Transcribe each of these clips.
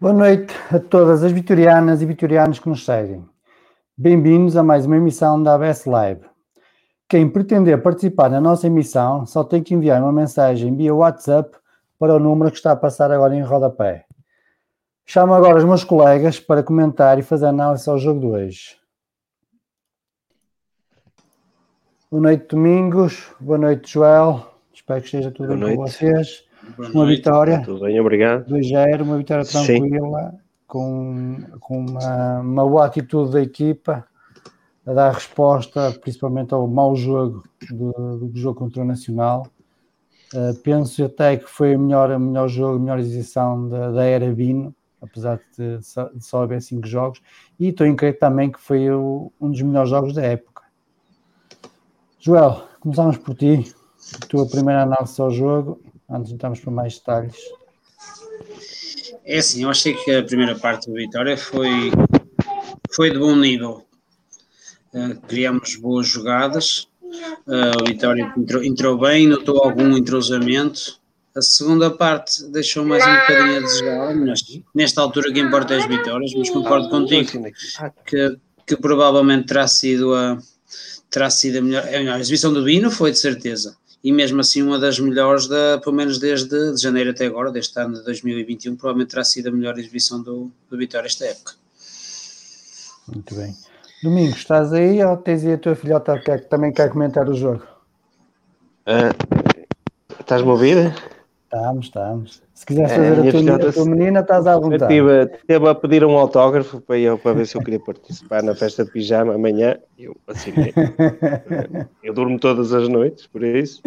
Boa noite a todas as vitorianas e vitorianos que nos seguem. Bem-vindos a mais uma emissão da ABS Live. Quem pretender participar na nossa emissão só tem que enviar uma mensagem via WhatsApp para o número que está a passar agora em rodapé. Chamo agora os meus colegas para comentar e fazer análise ao jogo de hoje. Boa noite, Domingos. Boa noite, Joel. Espero que esteja tudo Boa bem com vocês. Boa Uma noite. vitória. Tudo bem, obrigado. 2-0, uma vitória Sim. tranquila, com, com uma, uma boa atitude da equipa, a dar resposta principalmente ao mau jogo do, do jogo contra o Nacional. Uh, penso até que foi o melhor, o melhor jogo, a melhor exibição da, da era Vino, apesar de só, de só haver cinco jogos, e estou em crer também que foi o- um dos melhores jogos da época. Joel, começamos por ti, a tua primeira análise ao jogo, antes de entrarmos para mais detalhes. É assim, eu achei que a primeira parte do Vitória foi, foi de bom nível. Uh, criamos boas jogadas, uh, o Vitória entrou, entrou bem, notou algum entrosamento. A segunda parte deixou mais um bocadinho a desejar, mas nesta altura o que importa é as vitórias, mas concordo contigo que, que provavelmente terá sido a, terá sido a melhor, a melhor exibição do Bino, foi de certeza. E mesmo assim uma das melhores, da, pelo menos desde de janeiro até agora, deste ano de 2021, provavelmente terá sido a melhor exibição do, do Vitória esta época. Muito bem. Domingos, estás aí ou tens aí a tua filhota que quer- também quer comentar o jogo? Ah, Estás-me a ouvir? Estamos, estamos. Se quiseres É, fazer a a tua, filhota a tua menina, estás à vontade. estive, estive a pedir um autógrafo para, eu, para ver se eu queria participar na festa de pijama amanhã. Eu assinei. Eu durmo todas as noites, por isso.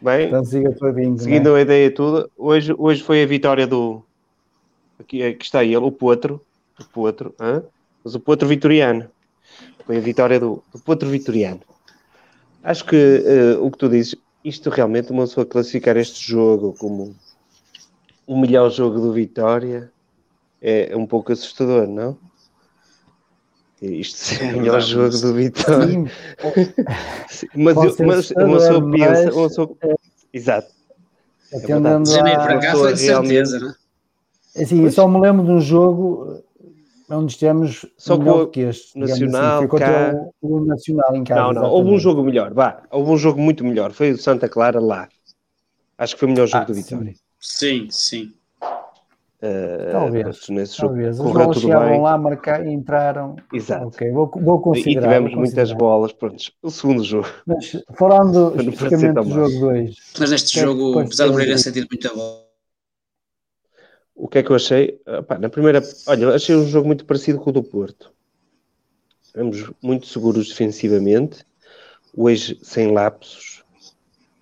Bem, então siga a bingo. seguindo né? a ideia toda, hoje, hoje foi a vitória do. Aqui, aqui está ele, o Potro. O Potro, hã? mas o Potro Vitoriano. Foi a vitória do, do Potro Vitoriano. Acho que eh, o que tu dizes, isto realmente, uma pessoa classificar este jogo como o melhor jogo do Vitória é um pouco assustador, não? Isto ser É o melhor jogo do Vitória. Sim, Sim, Mas, eu, mas uma pessoa pensa, uma pessoa... Exato. atendendo De janeiro a- para cá pessoa foi de certeza, realmente- né? Assim, eu só me lembro de um jogo onde estamos Só melhor com do que este. digamos Nacional, assim. Cá. o, o Nacional em casa. Não, não, houve um jogo melhor, vá. Houve um jogo muito melhor. Foi o de Santa Clara lá. Acho que foi o melhor jogo Ah, do. Vitória. Sim, sim. Eh, Talvez, jogo Talvez. Os correu bolas tudo chegaram bem. lá, marcar e entraram. Exato. Ok, vou, vou E considerar. tivemos vou muitas considerar. bolas. Pronto, o segundo jogo. Mas falando especificamente do jogo 2, Mas neste Que é que jogo, apesar do Moreirense ter tido muita bola, O que é que eu achei? Ah, na primeira, olha, achei um jogo muito parecido com o do Porto. Estivemos muito seguros defensivamente, hoje sem lapsos,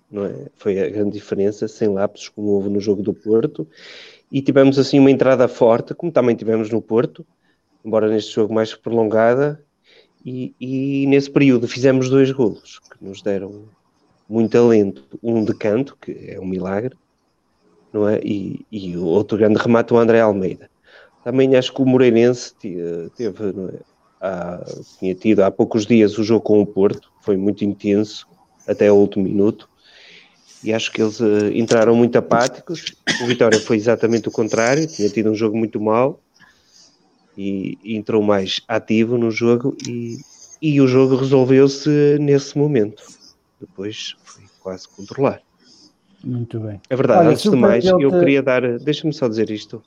não é? Foi a grande diferença, sem lapsos, como houve no jogo do Porto, e tivemos assim uma entrada forte, como também tivemos no Porto, embora neste jogo mais prolongada, e, e nesse período fizemos dois golos que nos deram muito alento, um de canto, que é um milagre, não é? E, e o outro grande remate, o André Almeida. Também acho que o Moreirense teve, não é? Há- tinha tido há poucos dias o jogo com o Porto, foi muito intenso, até o último minuto, e acho que eles eh, entraram muito apáticos. O Vitória foi exatamente o contrário, tinha tido um jogo muito mau e, e entrou mais ativo no jogo e, e o jogo resolveu-se nesse momento. Depois foi quase controlar. Muito bem. É verdade, Olha, antes de mais, eu surpreendeu-te- queria dar, deixa-me só dizer isto.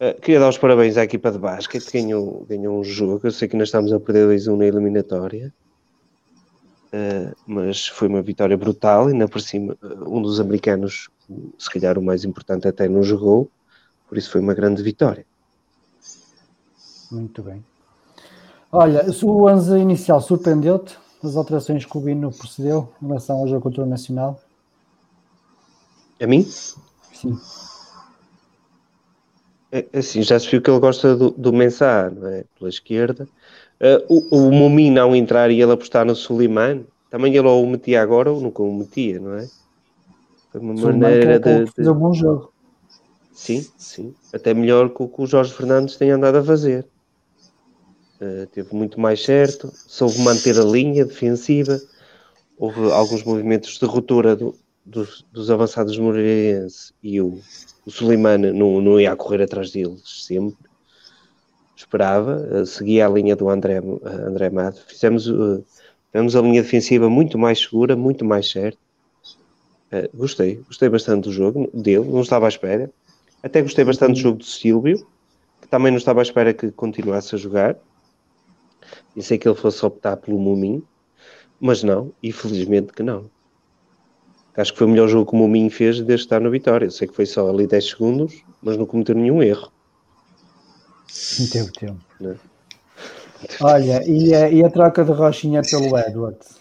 Uh, queria dar os parabéns à equipa de basquete, ganhou, ganhou um jogo. Eu sei que ainda estamos a perder 2-1 na eliminatória, Uh, mas foi uma vitória brutal. Ainda por cima, uh, um dos americanos, se calhar o mais importante, até não jogou, por isso foi uma grande vitória. Muito bem. Olha, o 11 inicial surpreendeu-te, as alterações que o Bino procedeu em relação ao jogo contra o Nacional? A mim? Sim. É, assim, já se viu que ele gosta do, do Mensah, não é? Pela esquerda. Uh, o, o Momin não entrar e ele apostar no Suleiman, também ele ou o metia agora ou nunca o metia, não é? Foi uma Suleiman maneira é de, que fazer um de- bom jogo. Sim, sim. Até melhor que o que o Jorge Fernandes tem andado a fazer. Uh, teve muito mais certo, soube manter a linha defensiva, houve alguns movimentos de ruptura do- dos, dos avançados moreirense e o, o não, não ia correr atrás deles sempre. Esperava, uh, seguia a linha do André, uh, André Mato. Fizemos, uh, tivemos a linha defensiva muito mais segura, muito mais certa. Gostei, gostei bastante do jogo dele, não estava à espera. Até gostei bastante do jogo do Silvio, que também não estava à espera que continuasse a jogar. Pensei que ele fosse optar pelo Mumin, mas não, e felizmente que não. Acho que foi o melhor jogo que o Mumin fez desde estar na vitória. Sei que foi só ali 10 segundos, mas não cometeu nenhum erro. Não teve tempo. Né? Olha, e a, e a troca de Rochinha pelo Edwards?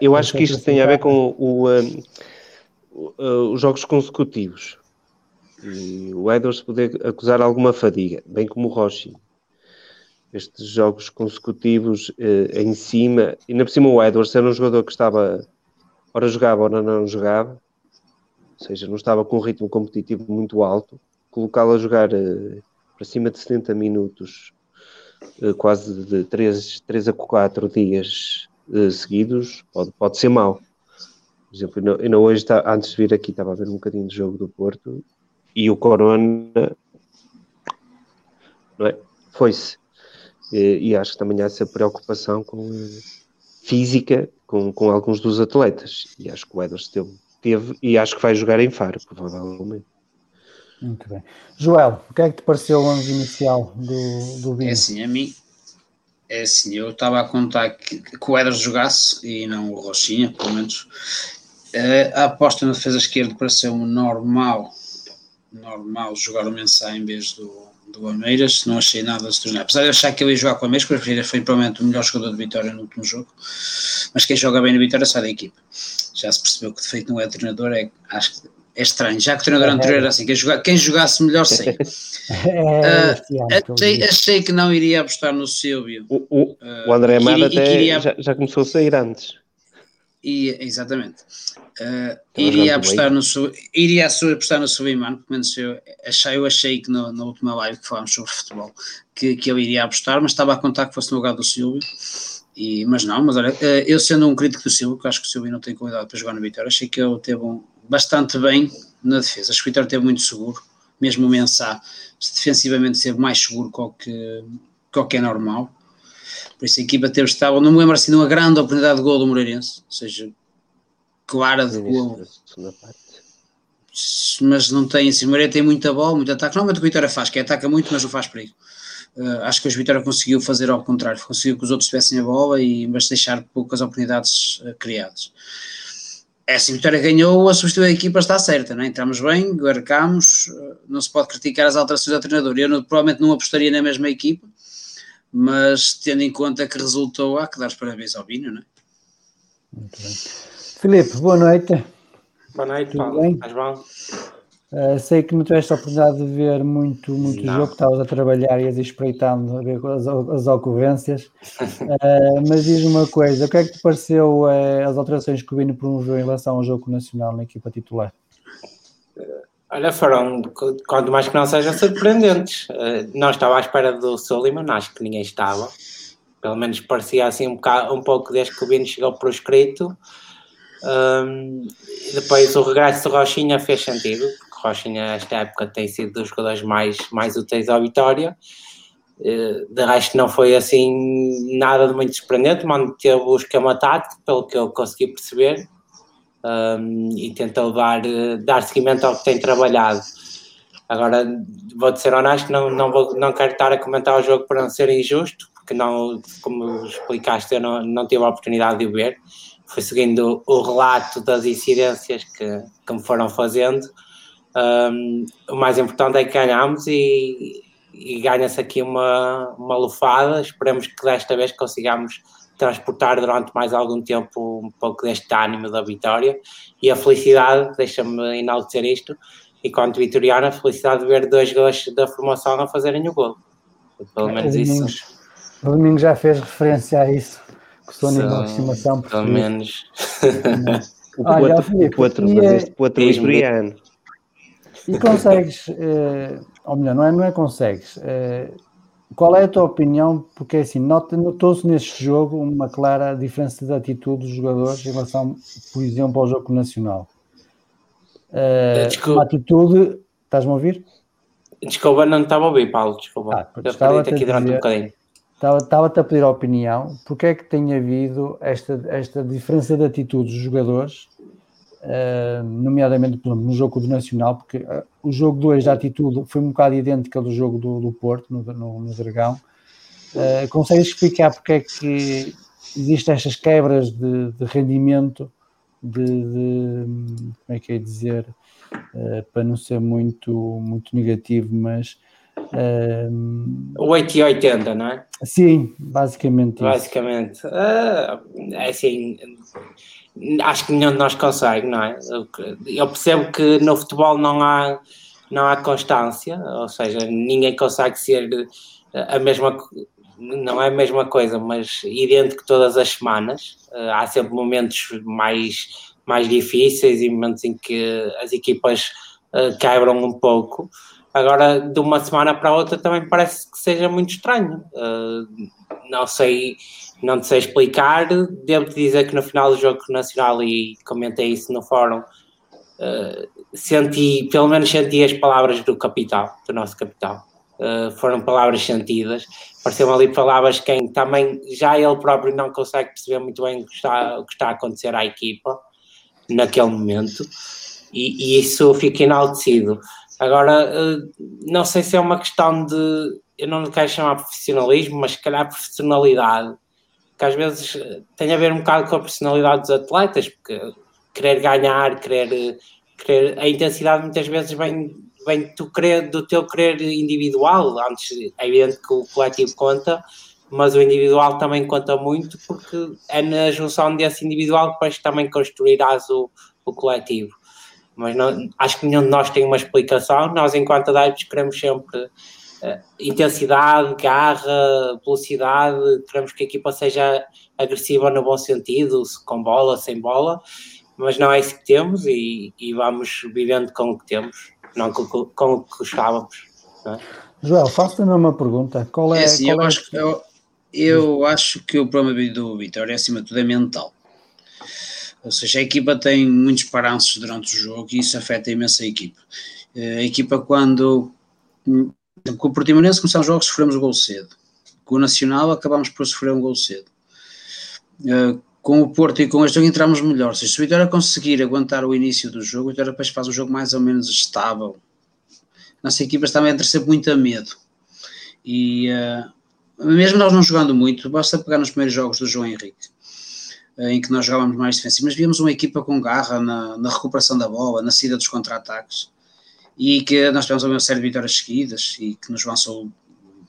Eu acho que isto tem a ver com o, o- uh, os jogos consecutivos. E o Edwards poder acusar alguma fadiga, bem como o Rochi. Estes jogos consecutivos eh, em cima, e ainda por cima o Edwards era um jogador que estava, ora jogava, ora não jogava, ou seja, não estava com um ritmo competitivo muito alto. Colocá-lo a jogar eh, para cima de 70 minutos, eh, quase de 3, 3 a 4 dias eh, seguidos, pode, pode ser mau. Por exemplo, eu não- hoje, antes de vir aqui, estava a ver um bocadinho de jogo do Porto e o Corona é? foi-se. E, e acho que também há essa preocupação com física com, com alguns dos atletas. E acho que o Edwards teve, teve e acho que vai jogar em Faro, provavelmente. Muito bem. Joel, o que é que te pareceu o 11 inicial do, do Bino? é assim, a mim, é assim, eu estava a contar que, que o Eders jogasse e não o Rochinha, pelo menos. Eh, a aposta na defesa esquerda pareceu-me normal, normal jogar o Mensah em vez do, do Ameiras, não achei nada extraordinário. Apesar de achar que ele ia jogar com o Ameiras, porque foi provavelmente o melhor jogador de Vitória no último jogo, mas quem joga bem no Vitória sai da equipa. Já se percebeu que o defeito não é treinador, é, acho que é estranho, já que o treinador É, anterior é. era assim, quem, joga, quem jogasse melhor sei. É, ele achei, achei que não iria apostar no Silvio. O, o, eh, o André queria- e até já, já começou a sair antes. E, exatamente. Uh, iria apostar no iria apostar no Suleiman, pelo menos eu achei, eu achei que no- na última live que falámos sobre futebol que, que eu iria apostar, mas estava a contar que fosse no lugar do Silvio. E, mas não, mas olha, uh, eu sendo um crítico do Silvio, que acho que o Silvio não tem qualidade para jogar na Vitória, achei que ele teve um, bastante bem na defesa. Acho que o Vitória esteve muito seguro, mesmo o Mensah, defensivamente ser mais seguro que o que, é normal. Por isso a equipa teve estava, não me lembro assim de uma grande oportunidade de gol do Moreirense, ou seja, clara de gol. Mas não tem assim, o Moreira tem muita bola, muito ataque. Normalmente o Vitória faz, que é ataca muito, mas não faz perigo. Uh, acho que o Vitória conseguiu fazer ao contrário, conseguiu que os outros tivessem a bola e mas deixar poucas oportunidades uh, criadas. Essa Vitória ganhou, a substituir a equipa está certa, não é? entramos bem, marcamos, uh, não se pode criticar as alterações do treinador. Eu não, provavelmente não apostaria na mesma equipa, mas tendo em conta que resultou, há que dar os parabéns ao Bino, não é? Muito bem. Filipe, boa noite. Boa noite, Tudo Paulo. Bem? Estás bom? Uh, sei que não tiveste a oportunidade de ver muito, muito jogo, estavas a trabalhar e a espreitando a ver as, as ocorrências, uh, mas diz-me uma coisa, o que é que te pareceu uh, as alterações que o Bino promoveu em relação ao jogo nacional na equipa titular? Olha, foram, quanto mais que não sejam surpreendentes. não estava à espera do Soliman, acho que ninguém estava. Pelo menos parecia assim um, bocado, um pouco desde que o Bino chegou para o escrito. Um, depois o regresso do Rochinha fez sentido, Rochinha esta época tem sido dos jogadores mais, mais úteis à vitória. Eh, de resto não foi assim nada de muito surpreendente, manteve o esquema tático, pelo que eu consegui perceber, um, e tentou dar, dar seguimento ao que tem trabalhado. Agora, vou-te ser honesto, não, não, vou, não quero estar a comentar o jogo para não ser injusto, porque não, como explicaste, eu não, não tive a oportunidade de o ver. Fui seguindo o relato das incidências que, que me foram fazendo um, o mais importante é que ganhamos e, e ganha-se aqui uma, uma lufada. Esperemos que desta vez consigamos transportar durante mais algum tempo um pouco deste ânimo da vitória e a felicidade, deixa-me enaltecer isto, enquanto vitoriana, a felicidade de ver dois gols da formação a fazerem o gol. Pelo menos o domingo, isso. O domingo já fez referência a isso, que sou nível de estimação. Pelo menos. o, Olha, Filipe, o outro, mas é... este outro vitoriano. E consegues, eh, ou melhor, não é, não é consegues. Eh, qual é a tua opinião? Porque assim, notou-se neste jogo uma clara diferença de atitude dos jogadores em relação, por exemplo, ao jogo nacional. Uma atitude. Estás-me a ouvir? Desculpa, não estava a ouvir, Paulo. Desculpa. Ah, Eu estava aqui durante dizer, um bocadinho. Estava-te a pedir a opinião. Porque é que tem havido esta, esta diferença de atitude dos jogadores Uh, nomeadamente exemplo, no jogo do Nacional, porque uh, o jogo 2 da atitude foi um bocado idêntico ao do jogo do, do Porto, no, no, no Dragão. Uh, consegues explicar porque é que existem estas quebras de, de rendimento, de, de, como é que é dizer, para não ser muito, muito negativo, mas. Uh, 8 e 80, não é? Sim, basicamente. Basicamente. é assim acho que nenhum de nós consegue, não é? Eu percebo que no futebol não há, não há constância, ou seja, ninguém consegue ser a mesma, não é a mesma coisa, mas idêntico todas as semanas. Eh, há sempre momentos mais, mais difíceis e momentos em que as equipas eh, quebram um pouco. Agora, de uma semana para outra, também parece que seja muito estranho. Eh, não sei não te sei explicar. Devo-te dizer que no final do jogo nacional, e comentei isso no fórum, uh, senti, pelo menos senti as palavras do capital, do nosso capital. Uh, foram palavras sentidas. Pareceu-me ali palavras quem também, já ele próprio não consegue perceber muito bem o que está, o que está a acontecer à equipa naquele momento. E, e isso fica enaltecido. Agora, uh, não sei se é uma questão de, eu não quero chamar profissionalismo, mas se calhar profissionalidade que às vezes eh, tem a ver um bocado com a personalidade dos atletas, porque querer ganhar, querer, querer a intensidade muitas vezes vem, vem do, querer, do teu querer individual. Antes é evidente que o coletivo conta, mas o individual também conta muito, porque é na junção desse individual que depois também construirás o, o coletivo. Mas não, acho que nenhum de nós tem uma explicação. Nós, enquanto adeptos, queremos sempre intensidade, garra, velocidade, queremos que a equipa seja agressiva no bom sentido, com bola, sem bola, mas não é isso que temos e, e vamos vivendo com o que temos, não com, com o que gostávamos. É? Joel, faço-te uma pergunta. Qual é, é assim, qual eu, é acho, eu, eu acho que o problema do Vitória, acima de tudo, é mental. Ou seja, a equipa tem muitos paranços durante o jogo e isso afeta imenso a equipa. A equipa, quando com o Portimonense começámos jogos, sofremos o gol cedo. Com o Nacional, acabámos por sofrer um gol cedo. Uh, com o Porto e com este jogo entramos melhor. Se o Vitória conseguir aguentar o início do jogo, o Vitória depois faz um jogo mais ou menos estável. Nossa equipa está a ter sempre muito a medo. E uh, mesmo nós não jogando muito, basta pegar nos primeiros jogos do João Henrique, uh, em que nós jogávamos mais defensivo, mas víamos uma equipa com garra na, na recuperação da bola, na saída dos contra-ataques e que nós tivemos uma série de vitórias seguidas e que nos lançou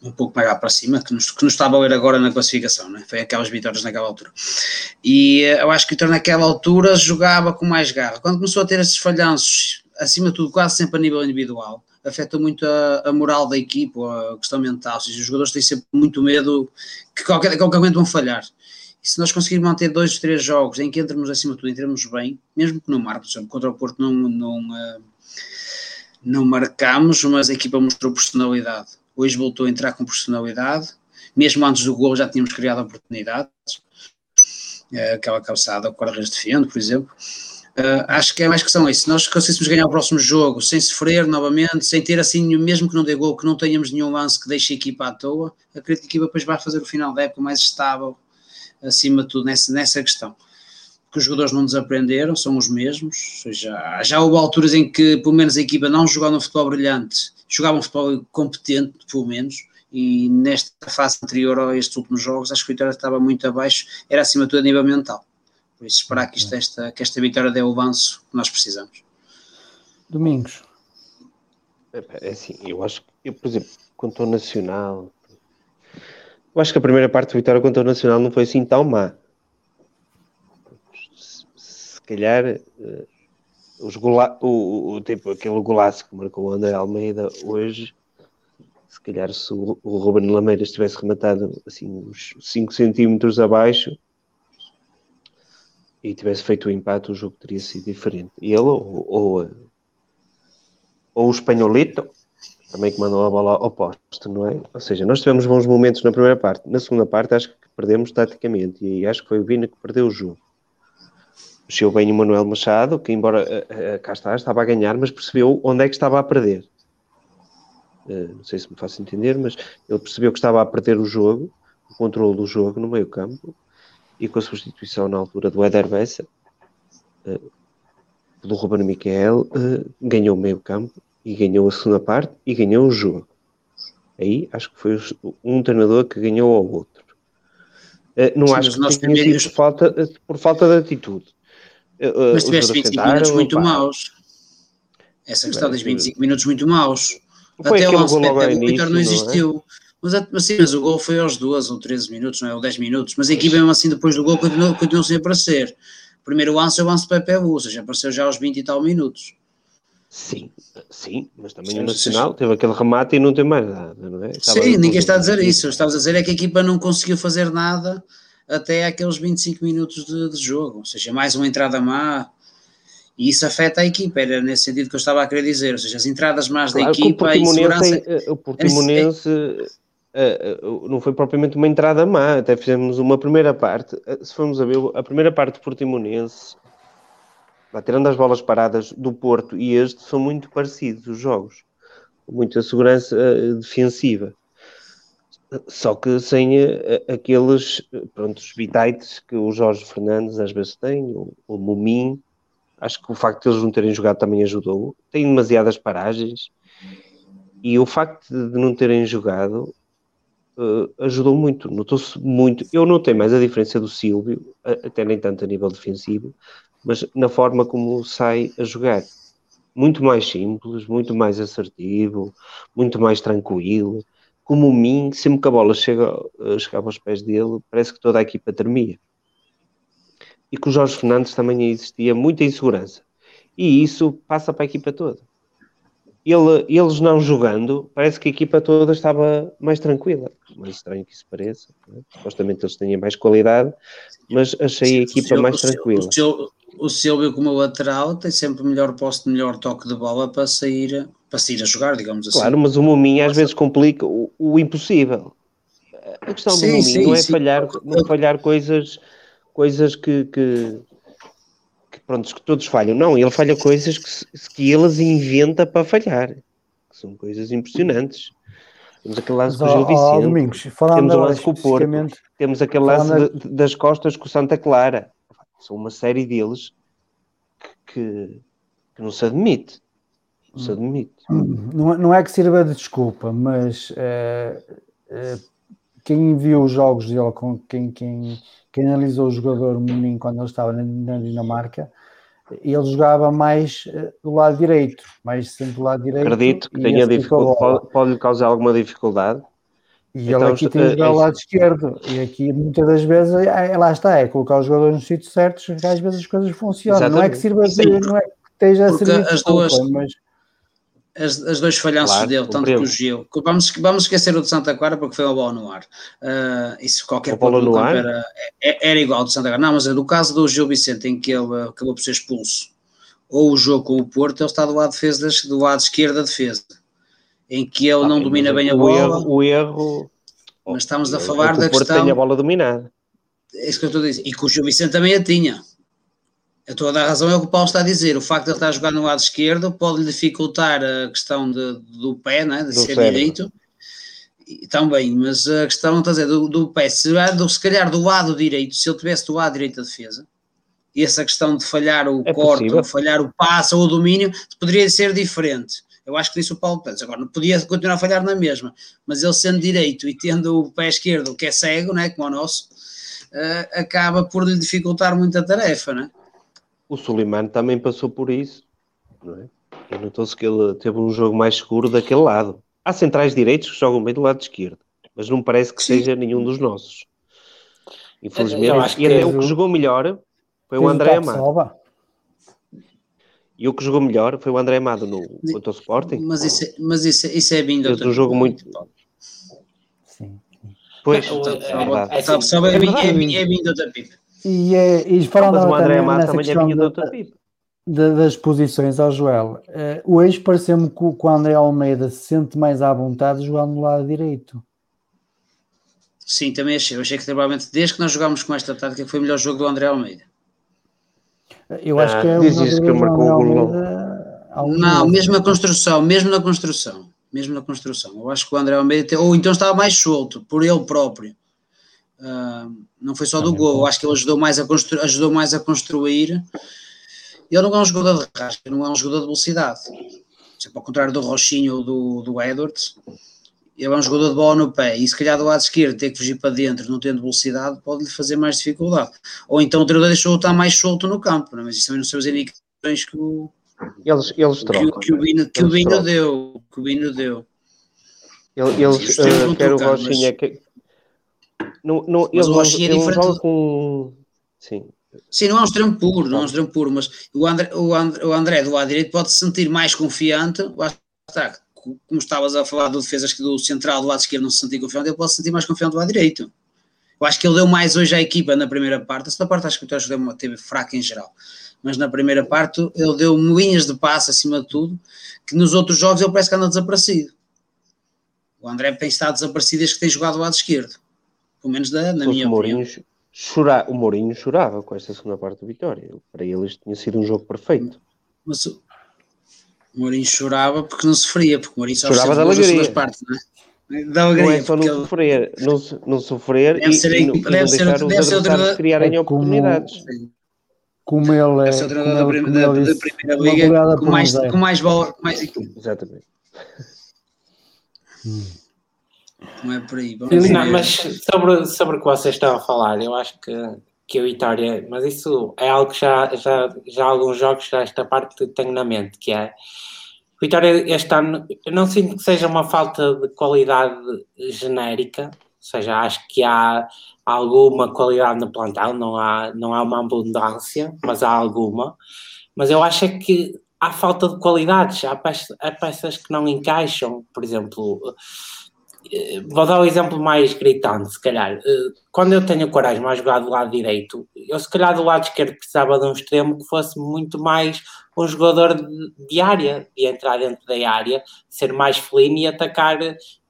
um pouco mais lá para cima, que nos, que nos está a valer agora na classificação, né? foi aquelas vitórias naquela altura. E uh, eu acho que o naquela altura jogava com mais garra. Quando começou a ter esses falhanços, acima de tudo, quase sempre a nível individual, afeta muito a, a moral da equipe, a questão mental. Ou seja, os jogadores têm sempre muito medo que qualquer, qualquer momento vão falhar. E se nós conseguirmos manter dois, três jogos em que entramos acima de tudo, entramos bem, mesmo que no mar, por exemplo, contra o Porto não, não, uh, não marcamos, mas a equipa mostrou personalidade. Hoje voltou a entrar com personalidade. Mesmo antes do gol já tínhamos criado oportunidades. Uh, aquela calçada, o Correios defende, por exemplo. Uh, acho que é mais questão isso. Se nós conseguíssemos ganhar o próximo jogo sem sofrer novamente, sem ter assim, mesmo que não dê gol, que não tenhamos nenhum lance que deixe a equipa à toa, acredito que a equipa depois vai fazer o final da época mais estável, acima de tudo, nessa, nessa questão. Porque os jogadores não desaprenderam, são os mesmos. Já, já houve alturas em que, pelo menos, a equipa não jogava um futebol brilhante, jogava um futebol competente, pelo menos, e nesta fase anterior a estes últimos jogos, acho que a vitória estava muito abaixo, era acima de tudo a nível mental. Por isso, esperar que, isto, esta, que esta vitória dê o avanço que nós precisamos. Domingos. É assim, eu acho que, eu, por exemplo, quanto ao Nacional, eu acho que a primeira parte da vitória contra o Nacional não foi assim tão má. Calhar, uh, os gola o, o, tipo, aquele golaço que marcou o André Almeida hoje, se calhar se o, o Ruben Lameiras tivesse rematado assim uns 5 centímetros abaixo, e tivesse feito o empate, o jogo teria sido diferente. Ele, ou, ou, ou o espanholito, também que mandou a bola ao posto, não é? Ou seja, nós tivemos bons momentos na primeira parte. Na segunda parte, acho que perdemos taticamente. E acho que foi o Vina que perdeu o jogo. Mexeu bem o Manuel Machado, que embora uh, cá está, estava a ganhar, mas percebeu onde é que estava a perder. Uh, não sei se me faço entender, mas ele percebeu que estava a perder o jogo, o controle do jogo no meio campo, e com a substituição na altura do Eder Bessa, uh, do Ruben Miquel, ganhou o meio campo e ganhou a segunda parte e ganhou o jogo. Aí acho que foi um treinador que ganhou ao outro. Não Sim, acho que tenha primeiros... sido por falta, por falta de atitude. Mas tiveste 25 minutos muito pá. maus. Essa questão dos 25 minutos muito maus. Foi Até o lance do Vitor não existiu. É? Mas, assim, mas o gol foi aos 12 ou 13 minutos, não é? Ou 10 minutos. Mas a equipa, mesmo assim, depois do gol, continuou, continuou sem aparecer. O primeiro lance é o lance de Pepe ou seja, apareceu já aos 20 e tal minutos. Sim, sim, mas também sim, o Nacional teve aquele remate e não tem mais nada, não é? Estava sim, ninguém está a dizer isso. Estavas a dizer é que a equipa não conseguiu fazer nada até aqueles 25 minutos de, de jogo. Ou seja, mais uma entrada má, e isso afeta a equipa, era nesse sentido que eu estava a querer dizer, ou seja, as entradas más claro, da equipa e segurança... O Portimonense uh, não foi propriamente uma entrada má, até fizemos uma primeira parte. Se formos a ver, a primeira parte do Portimonense, tirando as bolas paradas do Porto e este, são muito parecidos os jogos, muita segurança defensiva. Só que sem aqueles pronto, os bitites que o Jorge Fernandes às vezes tem, o, o Mumin, acho que o facto de eles não terem jogado também ajudou. Tem demasiadas paragens e o facto de não terem jogado uh, ajudou muito, notou-se muito. Eu notei mais a diferença do Silvio, até nem tanto a nível defensivo, mas na forma como sai a jogar. Muito mais simples, muito mais assertivo, muito mais tranquilo. Como o Min, sempre que a bola chega, uh, chegava aos pés dele, parece que toda a equipa tremia. E com o Jorge Fernandes também existia muita insegurança. E isso passa para a equipa toda ele, eles não jogando, parece que a equipa toda estava mais tranquila. Mais estranho que isso pareça. É? Supostamente eles têm mais qualidade, mas achei a equipa mais tranquila. O Silvio, como lateral, tem sempre melhor posto, melhor toque de bola para sair, para sair a jogar, digamos assim. Claro, mas o Mominho às vezes complica o, o impossível. A questão sim, do Mominho não é sim. falhar, não falhar coisas, coisas que, que pronto, que todos falham. Não, ele falha coisas que, que eles inventa para falhar. Que são coisas impressionantes. Temos aquele lance com o Gil Vicente. Domingos, temos o lance com o Porto. Temos aquele lance de, das costas com o Santa Clara. São uma série deles que, que, que não se admite. Não se admite. Não, não é que sirva de desculpa, mas uh, uh, quem viu os jogos dele, com quem, quem, quem analisou o jogador menino quando ele estava na, na Dinamarca, ele jogava mais uh, do lado direito, mais sempre do lado direito. Acredito que tenha dificuldade, pode, pode lhe causar alguma dificuldade. E então, ele aqui tem que jogar ao lado esquerdo. E aqui muitas das vezes, é, é, lá está, é colocar os jogadores nos sítios certos, que às vezes as coisas funcionam. Exatamente. Não é que sirva de, não é que esteja a servir desculpa, duas... mas as, as dois falhanços claro, dele, tanto que o Gil. Vamos, vamos esquecer o de Santa Clara porque foi uma bola no ar. Uh, isso qualquer o bola no ar? Era, é, era igual de Santa Clara. Não, mas no caso do Gil Vicente, em que ele acabou por ser expulso, ou o jogo com o Porto, ele está do lado, defesa, do lado esquerdo da defesa, em que ele ah, não domina bem a o bola. Erro, o erro. Mas estamos a falar da questão. O Porto tem a bola dominada. É isso que eu estou a dizer. E que o Gil Vicente também a tinha. A tua razão é o que o Paulo está a dizer. O facto de ele estar a jogar no lado esquerdo pode lhe dificultar a questão de, do pé, né, de do ser cérebro. direito. E, também, mas a questão está a dizer do, do pé, se, se calhar do lado direito, se ele tivesse do lado direito da defesa, e essa questão de falhar o é corte, falhar o passe ou o domínio, poderia ser diferente. Eu acho que disse o Paulo Pérez. Agora, não podia continuar a falhar na mesma, mas ele sendo direito e tendo o pé esquerdo que é cego, né, como o nosso, uh, acaba por lhe dificultar muito a tarefa, né? o Suleiman também passou por isso, não é? E notou-se que ele teve um jogo mais seguro daquele lado. Há centrais direitos que jogam bem do lado esquerdo, mas não parece que Sim. seja nenhum dos nossos. Infelizmente, e até o que jogou melhor foi o André Amado. E o que jogou melhor foi o André Amado no contra o Sporting. Mas isso, é, mas isso, isso é vindo de um jogo muito. Sim. Pois, é, é, é, é vindo da Pipa. E, é, e falando Mas o André Mato também é vinha do outro tipo. das posições ao Joel, uh, hoje pareceu-me que o André Almeida se sente mais à vontade jogando no lado direito. Sim, também achei. Eu achei que provavelmente desde que nós jogámos com esta tática foi o melhor jogo do André Almeida. Eu acho ah, que é o diz isso que marcou o gol. Não, mesmo na construção, mesmo na construção, mesmo na construção. Eu acho que o André Almeida, ou então estava mais solto por ele próprio. Uh, não foi só do gol, acho que ele ajudou mais a, constru ajudou mais a construir. Ele não é um jogador de rasca, não é um jogador de velocidade. Sempre ao contrário do Rochinho ou do, do Edwards, ele é um jogador de bola no pé e se calhar do lado esquerdo ter que fugir para dentro, não tendo velocidade, pode-lhe fazer mais dificuldade. Ou então o treinador deixou-o estar mais solto no campo, não? É? mas isso também não são as indicações que o, eles, eles trocam, que, que o Bino, que o Bino deu. Que o Bino deu. Eles, uh, quer o Rochinha, mas... Não, não, mas o Rochinha é diferente. Com... Sim. Sim, não é um extremo puro, não é um extremo puro, mas o André, o André, o André do lado direito pode se sentir mais confiante, está, como estavas a falar do defesa do central do lado esquerdo não se sentir confiante, ele pode se sentir mais confiante do lado direito. Eu acho que ele deu mais hoje à equipa na primeira parte, a segunda parte acho que o Vitória deu uma, teve fraca em geral, mas na primeira parte ele deu moinhas de passe acima de tudo, que nos outros jogos ele parece que anda desaparecido. O André tem estado desaparecido desde que tem jogado do lado esquerdo pelo menos da, na minha Mourinho, opinião. Chora, o Mourinho chorava com esta segunda parte da vitória. Para ele isto tinha sido um jogo perfeito. Mas o Mourinho chorava porque não sofria, porque o Mourinho só chorava da alegria. Partes, não é? Da alegria, não é só não ele... sofrer, não, não sofrer deve e, ser, e, deve, não ser, deixar deve os adversários criarem é oportunidades. Como ele é. Deve ser o treinador da, primeira, da, da primeira liga com mais, com mais bola. Mais... Exatamente. Hum. Não é por aí. Vamos não, mas sobre, sobre o que vocês estão a falar, eu acho que, que o Vitória, mas isso é algo que já, já, já há alguns jogos, já esta parte tenho na mente, que é Vitória este ano, eu não sinto que seja uma falta de qualidade genérica, ou seja, acho que há alguma qualidade no plantel, não há, não há uma abundância, mas há alguma. Mas eu acho é que há falta de qualidades, há peças, há peças que não encaixam, por exemplo, eh, vou dar o um exemplo mais gritante, se calhar. Eh, quando eu tenho coragem a jogar do lado direito, eu se calhar do lado esquerdo precisava de um extremo que fosse muito mais um jogador de, área, de entrar dentro da área, ser mais felino e atacar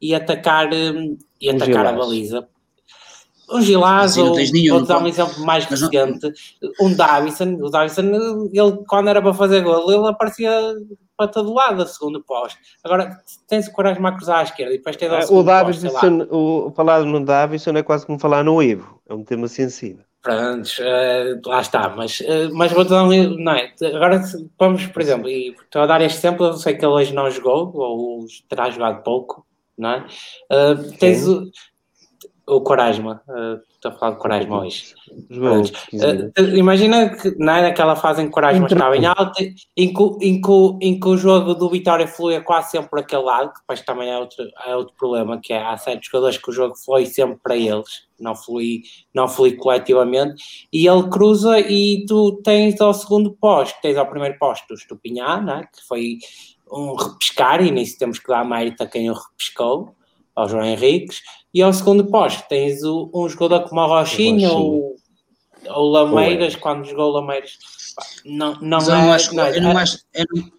e atacar, eh, e atacar a baliza. um Gilás, ou nenhum, vou dar um exemplo mais recente, um Davison, o Davison, ele quando era para fazer gol, ele aparecia para todo lado, a segundo poste. Agora, tens o coragem a cruzar à esquerda e depois tens ao Ah, segundo O o, falar no Davidson é quase como falar no Ivo. É um tema sensível. Prontos, eh, lá está, mas, eh, mas vou dar um. Não é? Agora vamos, por exemplo, e estou a dar este exemplo, eu sei que ele hoje não jogou, ou terá jogado pouco, não é? Eh, tens o, o Quaresma, eh, estou a falar de Quaresma hoje. Jogou Prontos. 15 minutos. Imagina que não é naquela fase em que o Quaresma Entre- estava em alta, em que, o- em, que, em que o jogo do Vitória fluía quase sempre para aquele lado, que depois também é outro, é outro problema, que é há certos jogadores que o jogo flui sempre para eles, não flui, não flui coletivamente, e ele cruza e tu tens ao segundo posto, tens ao primeiro posto o Estupinhar, né, que foi um repescar, e nisso temos que dar mérito a quem o repescou, ao João Henriques, e ao segundo posto tens o- um jogador como o Rochinha, ou ou Lameiras, quando jogou Lameiras, não, não eu é. não acho, não é- eu não acho, eu não,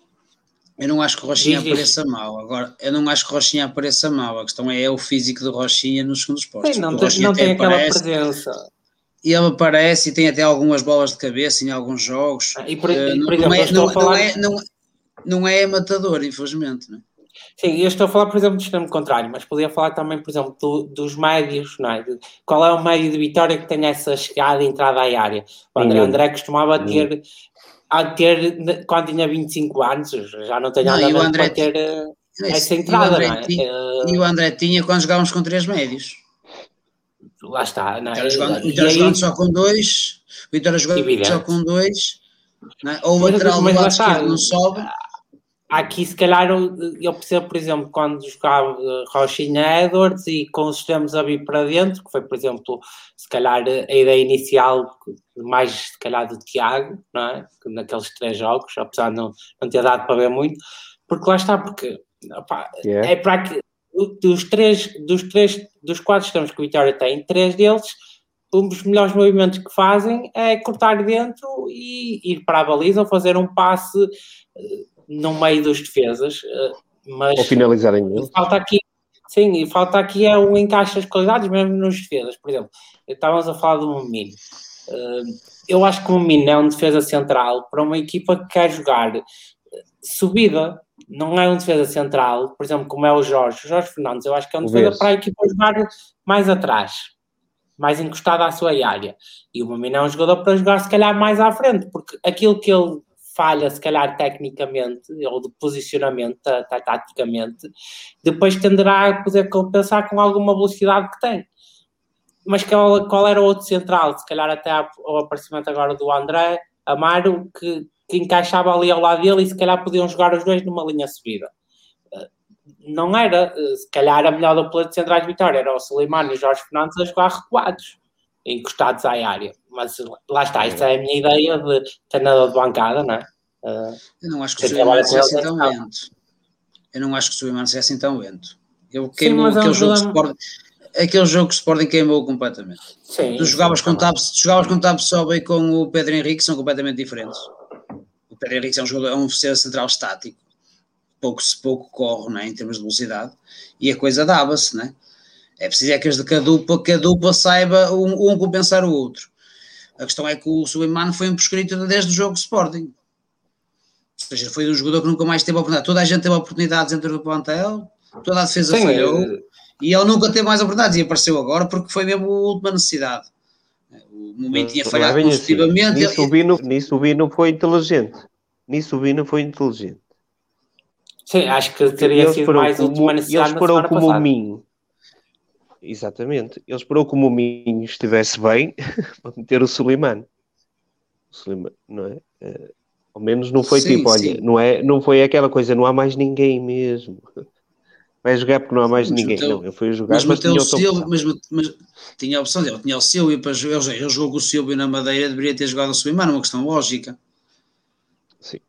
eu não acho que o Rochinha Diz, diz. apareça mal. Agora, eu não acho que o Rochinha apareça mal. A questão é, é o físico do Rochinha nos segundos postos. Sim, não, tem, não tem aquela aparece, presença. e ele aparece e tem até algumas bolas de cabeça em alguns jogos. E por, e, não, por exemplo, não eu é, não, falar. não é, não, não é matador, infelizmente. Não é? Sim, eu estou a falar, por exemplo, do extremo contrário, mas podia falar também, por exemplo, do- dos médios, não é? Qual é o médio de Vitória que tem essa chegada e entrada à área? O André. André costumava ter, a ter, quando tinha 25 anos, já não tem Não, nada o a para ter eh, essa E o entrada, André não é? tinha- Eh, E o André tinha quando jogávamos com três médios. lá está, não é? Vitória jogando, E Vitória jogando só com dois, Vitória jogando só com dois, não é? ou o lateral do lado esquerdo não sobe. Aqui, se calhar, eu, eu percebo, por exemplo, quando jogava Rochinha Edwards e com os a vir para dentro, que foi, por exemplo, se calhar a ideia inicial, mais se calhar do Tiago, não é? Que Naqueles três jogos, apesar de não, não ter dado para ver muito, porque lá está, porque opá, Yeah. é para que dos três, dos três, dos quatro extremos que o Vitória tem, três deles, um dos melhores movimentos que fazem é cortar dentro e ir para a baliza ou fazer um passe no meio dos defesas, eh, mas Ou finalizar em gol. falta aqui, sim, falta aqui é um encaixe das qualidades mesmo nos defesas. Por exemplo, estávamos a falar do Momino. Eh, eu acho que o Momino é um defesa central para uma equipa que quer jogar eh, subida. Não é um defesa central, por exemplo, como é o Jorge. O Jorge Fernandes, eu acho que é um defesa para a equipa jogar mais atrás, mais encostado à sua área. E o Momino é um jogador para jogar, se calhar, mais à frente, porque aquilo que ele falha, se calhar, tecnicamente, ou de posicionamento, ta- ta- taticamente, depois tenderá a poder compensar com alguma velocidade que tem. Mas qual, qual era o outro central? Se calhar até o aparecimento agora do André Amaro, que, que encaixava ali ao lado dele e se calhar podiam jogar os dois numa linha subida. Não era, se calhar a melhor dupla de centrais de Vitória era o Suleimano e o Jorge Fernandes a jogar recuados, encostados à área. Mas lá está, isso é a minha ideia de treinador de bancada, não é? Eh, Eu não acho que o Suleiman seja assim tão lento. Eu não acho que o Suleiman seja assim tão lento. Eu Sim, queimou é aquele jogo Sporting. Aquele jogo que o Sporting queimou completamente. sim, Tu jogavas com. Tab, tu jogavas com Tab Soba e com o Pedro Henrique são completamente diferentes. O Pedro Henrique é um jogador, é um central estático, pouco se pouco corre, né, em termos de velocidade, e a coisa dava-se, né? É preciso é que, as- que a dupla, que a dupla saiba um, um compensar o outro. A questão é que o Suleiman foi um prescrito desde o jogo de Sporting. Ou seja, foi um jogador que nunca mais teve a oportunidade. Toda a gente teve oportunidades dentro do plantel, toda a defesa Sim, falhou. eh, E ele nunca teve mais oportunidades e apareceu agora porque foi mesmo a última necessidade. O momento tinha é falhado bem assim. positivamente. Nisso o ele- Bino, nisso o Bino foi inteligente. Nisso o Bino foi inteligente. Sim, acho que teria sido mais como- última necessidade esperou semana como o. Minho. Exatamente. Ele esperou como o Minho estivesse bem para meter o Suleiman. O Suleiman, não é? Eh, ao menos não foi Sim, tipo, olha, não, é, não foi aquela coisa, não há mais ninguém mesmo. Vai jogar porque não há mais Mas ninguém. meteu- não, ele foi jogar, Mas mas, tinha o Silvio, mas, mas tinha a opção dele, tinha o Silvio para jogar. Ele jogou com o Silvio na Madeira, deveria ter jogado o Suleiman, uma questão lógica. Sim.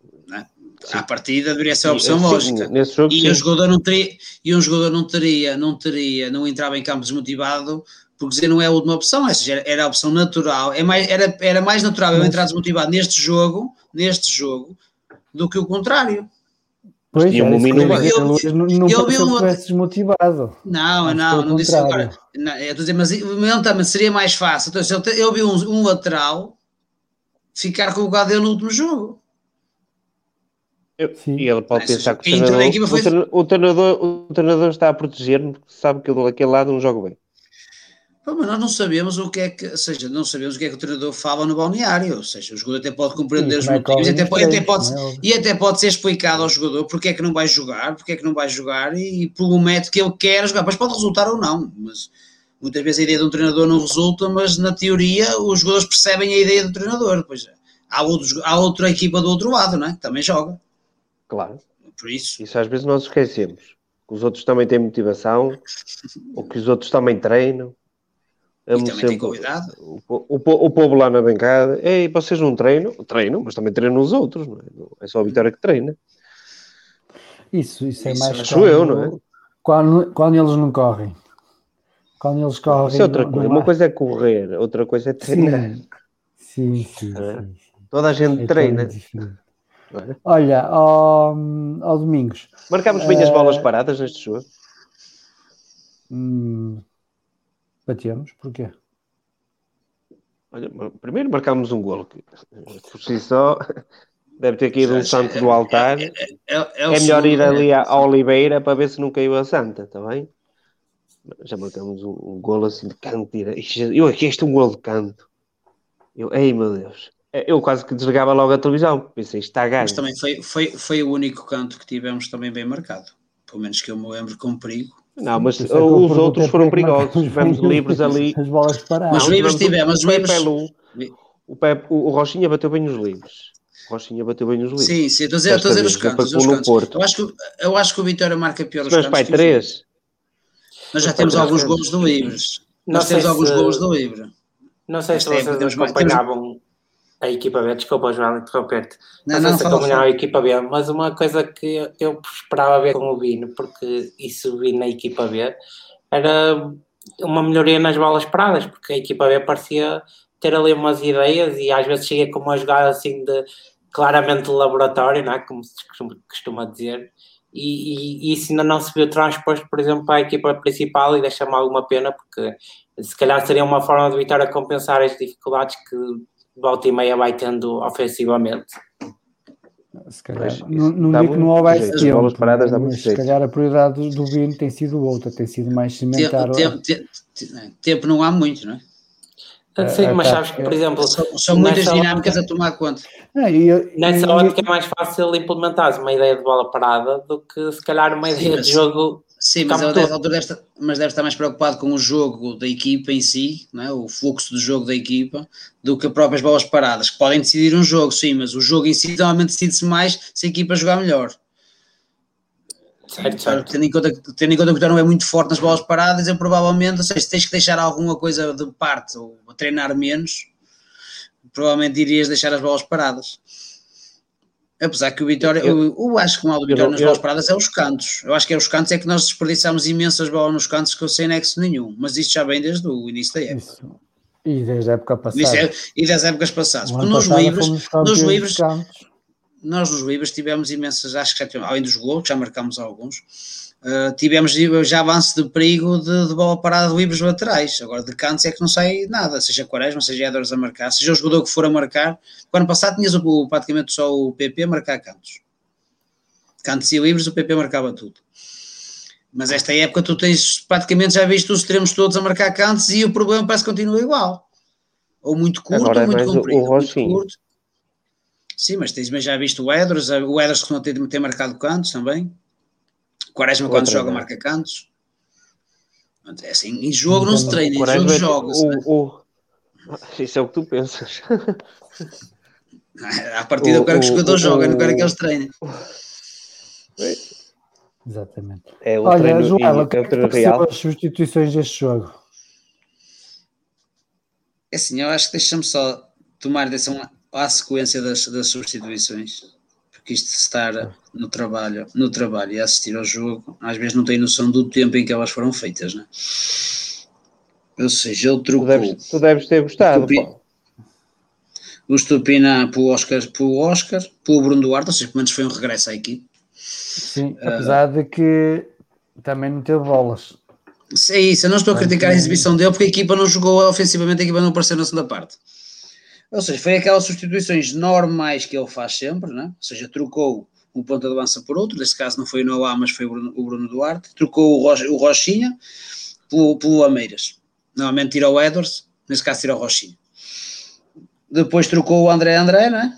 Sim. À partida deveria ser a opção E, sim, lógica. Nesse jogo, E um jogador não teria, e um jogador não teria, não teria, não entrava em campo desmotivado, porque dizer não é a última opção, ou seja, era, a opção natural, é mais, era, era mais natural eu entrar desmotivado neste jogo, neste jogo, do que o contrário. Pois, tinha é, um minuto. eu não, pareceu uma- desmotivado. Não, não, não disse agora. Não, eu estou a dizer, mas também seria mais fácil. Então, se eu, eu vi um, um lateral ficar com o lugar dele no último jogo. Eu- Sim. E ele pode Esse pensar que o na treinador, foi- o, treina- o treinador, o treinador está a proteger-me porque sabe que eu daquele lado não jogo bem. Pô, mas nós não sabemos o que é que, ou seja, não sabemos o que é que o treinador fala no balneário, ou seja, o jogador até pode compreender E os é motivos, e até, pode, até pode, é e até pode ser explicado ao jogador porque é que não vai jogar, porque é que não vai jogar e, e pelo método que ele quer jogar, mas pode resultar ou não, mas muitas vezes a ideia de um treinador não resulta, mas na teoria os jogadores percebem a ideia do treinador, pois há, outros, há outra equipa do outro lado, não é? que também joga, Claro. por isso, Isso às vezes nós esquecemos. Que os outros também têm motivação, ou que os outros também treinam. e também tem qualidade. o, o, po- o povo lá na bancada. Ei, vocês não treinam? Treinam, mas também treinam os outros, não é? É só a Vitória que treina. Isso, isso é Isso mais acho eu, não é? Quando, quando eles não correm. Quando eles correm. Isso é outra não- coisa. não Uma coisa é correr, outra coisa é treinar. Sim, sim, sim. É. sim. Toda a gente É treina. É? Olha, ao, ao Domingos, Marcámos bem as Eh, bolas paradas neste jogo. hum, batemos, porquê? Olha, primeiro marcámos um golo que por si só deve ter caído um santo do altar. É, é, o É melhor ir ali né? à Oliveira para ver se não caiu a Santa, está bem? Já marcamos um, um golo assim de canto. Eu aqui este é um golo de canto. Eu, ei meu Deus. Eu quase que desligava logo a televisão. Pensei, isto está a ganho. Mas também foi, foi, foi o único canto que tivemos também bem marcado. Pelo menos que eu me lembro com perigo. Não, mas é os outros foram é que perigosos. Tivemos bem livres ali. As bolas paradas. Os livres tivemos, os Lu. O, Pepe, o, o Rochinha bateu bem nos livros. O Rochinha bateu bem nos livros. Sim, sim, estou a dizer, estou a dizer os cantos. Os cantos. Porto. Eu, acho que, eu acho que o Vitória marca pior os Mas cantos. pai, que os três. Nós já temos Mas, alguns é, golos de livres. Não Nós temos alguns golos de livre. Não sei se vocês acompanhavam a equipa B, desculpa João interromper-te. Não, Não, não, fala, acompanhava fala. a equipa B, mas uma coisa que eu- esperava ver com o Vino, porque isso vi na equipa B, era uma melhoria nas bolas paradas, porque a equipa B parecia ter ali umas ideias e às vezes chega com uma jogada assim de claramente de laboratório, não é? como se costuma, dizer, e, e- e isso ainda não se viu transposto, por exemplo, para a equipa principal e deixa-me alguma pena, porque se calhar seria uma forma de Vitória compensar as dificuldades que volta e meia vai tendo ofensivamente. Se calhar, Pois, não, não digo que não houvesse tempo, bolas paradas dá mas muito se jeito. calhar a prioridade do, do Vino tem sido outra, tem sido mais cimentar. Tempo, tempo, tempo, não há muito, não é? Sim, a mas sabes que, por exemplo, São, são muitas dinâmicas ótica- a tomar conta. Eu- Nessa ótica é mais fácil implementar uma ideia de bola parada do que se calhar uma ideia mas- de jogo. Sim, mas ele deve, deve estar, mas deve estar mais preocupado com o jogo da equipa em si, não é? o fluxo do jogo da equipa, do que as próprias bolas paradas, que podem decidir um jogo, sim, mas o jogo em si normalmente decide-se mais se a equipa jogar melhor. Certo, certo. Tendo em, conta, que- tendo em conta que o não é muito forte nas bolas paradas, eu provavelmente, ou seja, se tens que deixar alguma coisa de parte ou treinar menos, provavelmente irias deixar as bolas paradas. Apesar que o Vitória, Eu- eu, acho que o mal do Vitória nas bolas paradas é os cantos. Eu acho que é os cantos, é que nós desperdiçamos imensas bolas nos cantos que eu sem nexo nenhum. Mas isto já vem desde o início da época. Isso. E desde a época passada. É- e das épocas passadas. Porque nos livros, nos livros, nós nos livros tivemos imensas, acho que já tivemos, além dos gols, que já marcamos alguns, uh, tivemos já avanço de perigo de, de bola parada de livros laterais. Agora de cantos é que não sai nada, seja Quaresma, seja Edwards a marcar, seja o jogador que for a marcar. O ano passado tinhas o, praticamente só o PP a marcar cantos. Cantos e livres, o PP marcava tudo. Mas esta época tu tens praticamente já visto os extremos todos a marcar cantos e o problema parece que continua igual. Ou muito curto, Agora ou é muito o- comprido. o muito curto. Sim, mas tens mas já visto o Edros, o Edros que não tem, tem marcado cantos também. Quaresma quando joga marca cantos. É assim, em jogo não se Então, treina, em Quaresma jogo é- joga-se. né? o, o- Isso é o que tu pensas. À partida o- eu quero que o o- jogador o- jogue, eu não quero que eles treinem. Exatamente. É o Olha, treino, que é é real. as substituições deste jogo? É assim, eu acho que deixa-me só tomar atenção à sequência das, das substituições. De estar no trabalho, no trabalho e assistir ao jogo, às vezes não tem noção do tempo em que elas foram feitas, né? Ou seja, ele Tu trocou deves, tu deves ter gostado. O Stupina pelo Oscar, pelo Oscar, pelo Bruno Duarte, ou seja, pelo menos foi um regresso à equipe. Sim, apesar de que também não teve bolas. É isso, eu não estou a criticar a exibição dele porque a equipa não jogou ofensivamente, a equipa não apareceu na segunda parte. Ou seja, foi aquelas substituições normais que ele faz sempre, né? ou seja, trocou um ponta de lança por outro, nesse caso não foi o Noah, mas foi o Bruno, o Bruno Duarte, trocou o, Ro, o Rochinha pelo, pelo Ameiras. Normalmente tira o Edwards, nesse caso tira o Rochinha. Depois trocou o André André, né?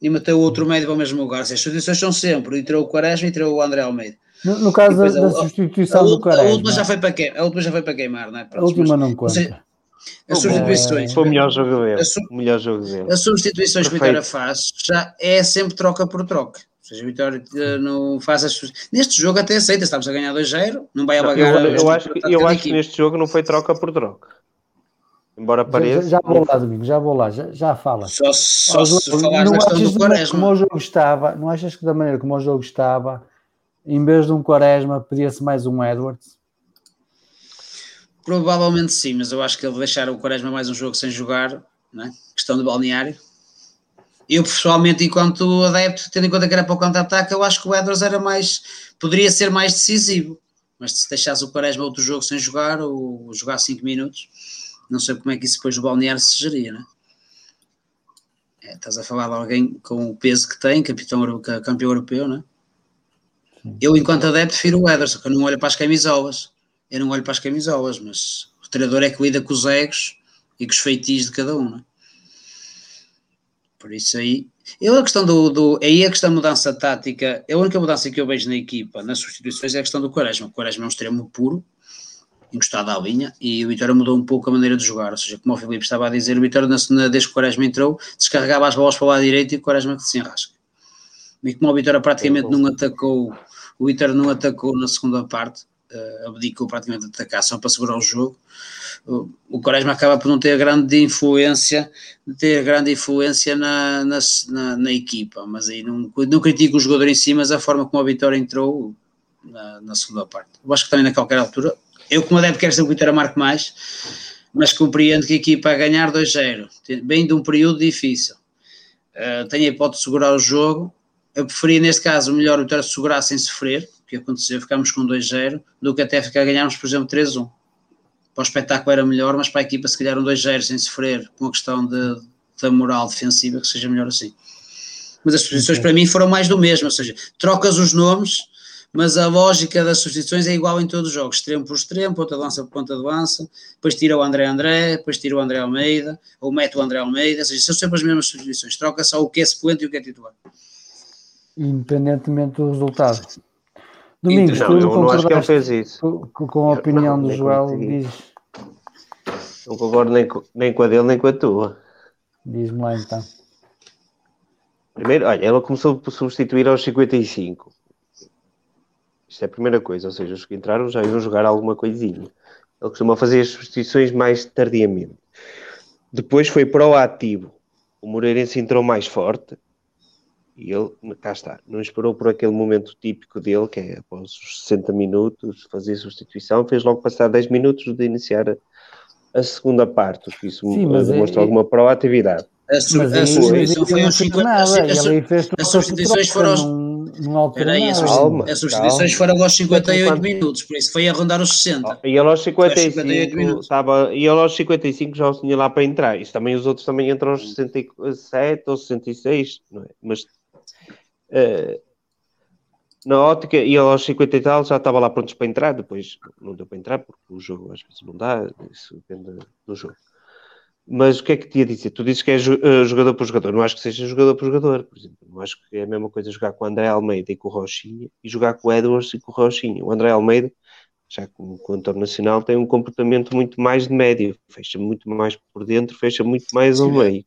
E meteu o outro médio para o mesmo lugar. As substituições são sempre, e tirou o Quaresma e tirou o André Almeida. No, no caso da, da, substituição a, do Quaresma. A última já foi para queimar, a última já foi para queimar, não é? a última mas, não conta. Seja, as substituições. Foi o melhor jogo dele. Melhor jogo dele. As substituições Perfeito. que o Vitória faz já é sempre troca por troca. Ou seja, o Vitória uh, não faz as. Neste jogo até aceita, estamos a ganhar 2-0, não vai abagar. Eu, eu, acho, que, eu acho que neste jogo não foi troca por troca. Embora pareça. Já, já, vou lá, Domingo, já vou lá, já, já fala. Só, só se falares na questão do Quaresma. Como o jogo estava, não achas que da maneira como o jogo estava, em vez de um Quaresma, pedia-se mais um Edwards? Provavelmente sim, mas eu acho que ele deixar o Quaresma mais um jogo sem jogar, né? questão de balneário. Eu, pessoalmente, enquanto adepto, tendo em conta que era para o contra-ataque, eu acho que o Edwards era mais, poderia ser mais decisivo. Mas se deixasse o Quaresma outro jogo sem jogar, ou jogar 5 minutos, não sei como é que isso depois o balneário se geria, né? É, estás a falar de alguém com o peso que tem, capitão, campeão europeu, né? Eu, enquanto adepto, prefiro o Ederson, que eu não olho para as camisolas. Eu não olho para as camisolas, mas o treinador é que lida com os egos e com os feitiços de cada um, né? Por isso aí. Eu a questão do, do. Aí a questão da mudança tática, a única mudança que eu vejo na equipa, nas substituições, é a questão do Quaresma. O Quaresma é um extremo puro, encostado à linha e o Vitória mudou um pouco a maneira de jogar, ou seja, como o Filipe estava a dizer, o Vitória desde que o Quaresma entrou, descarregava as bolas para o lado direito e o Quaresma que se enrasca. E como o Vitória praticamente não atacou, o Vitória não atacou na segunda parte, uh, abdicou praticamente de atacar só para segurar o jogo, o, Quaresma acaba por não ter grande influência, ter grande influência na, na, na, na equipa, mas aí não, não critico o jogador em si, mas a forma como a Vitória entrou na, na segunda parte. Eu acho que também na qualquer altura eu, como adepto, quero ser o Vitória marque mais, mas compreendo que a equipa a ganhar 2-0, bem de um período difícil, uh, tem a hipótese de segurar o jogo. Eu preferia, neste caso, melhor o Vitória segurar sem sofrer, que aconteceu, ficamos com 2-0, do que até ficar ganharmos, por exemplo, 3-1. Para o espetáculo era melhor, mas para a equipa, se calhar, um 2-0 sem sofrer, com a questão de, da moral defensiva, que seja melhor assim. Mas as posições para mim foram mais do mesmo, ou seja, trocas os nomes mas a lógica das substituições é igual em todos os jogos, extremo por extremo, ponta de lança por ponta de lança, depois tira o André André, depois tira o André Almeida, ou mete o André Almeida, ou seja, são sempre as mesmas substituições, troca só o que é suplente e o que é titular. Independentemente do resultado. Domingos, não, tu não acho que ele fez isso. Com, com a opinião não, do Joel, diz... Não concordo nem com, nem com a dele, nem com a tua. Diz-me lá então. Primeiro, olha, ela começou por substituir aos 55 isto é a primeira coisa, ou seja, os que entraram já iam jogar alguma coisinha. Ele costuma fazer as substituições mais tardiamente. Depois foi proativo. O Moreirense entrou mais forte e ele, cá está, não esperou por aquele momento típico dele, que é após os 60 minutos, fazer substituição, fez logo passar 10 minutos de iniciar a, a segunda parte, o que isso Sim, demonstra é, alguma proatividade. A, su, a substituição foi aos 50 As substituições foram aos Peraí, as, substituições foram aos 58 minutos, por isso foi a rondar os 60. E ele aos 55, estava, e ele aos 55 já o tinha lá para entrar. Isso também os outros também entram aos 67 ou 66, não é? Mas uh, na ótica, e ele aos 50 e tal já estava lá prontos para entrar, depois não deu para entrar porque o jogo às vezes não dá, isso depende do jogo. Mas o que é que te ia dizer? Tu dizes que é eh, jogador por jogador. Não acho que seja jogador por jogador, por exemplo. Não acho que é a mesma coisa jogar com o André Almeida e com o Rochinha e jogar com o Edwards e com o Rochinha. O André Almeida, já com o entorno nacional, tem um comportamento muito mais de médio. Fecha muito mais por dentro, fecha muito mais ao meio.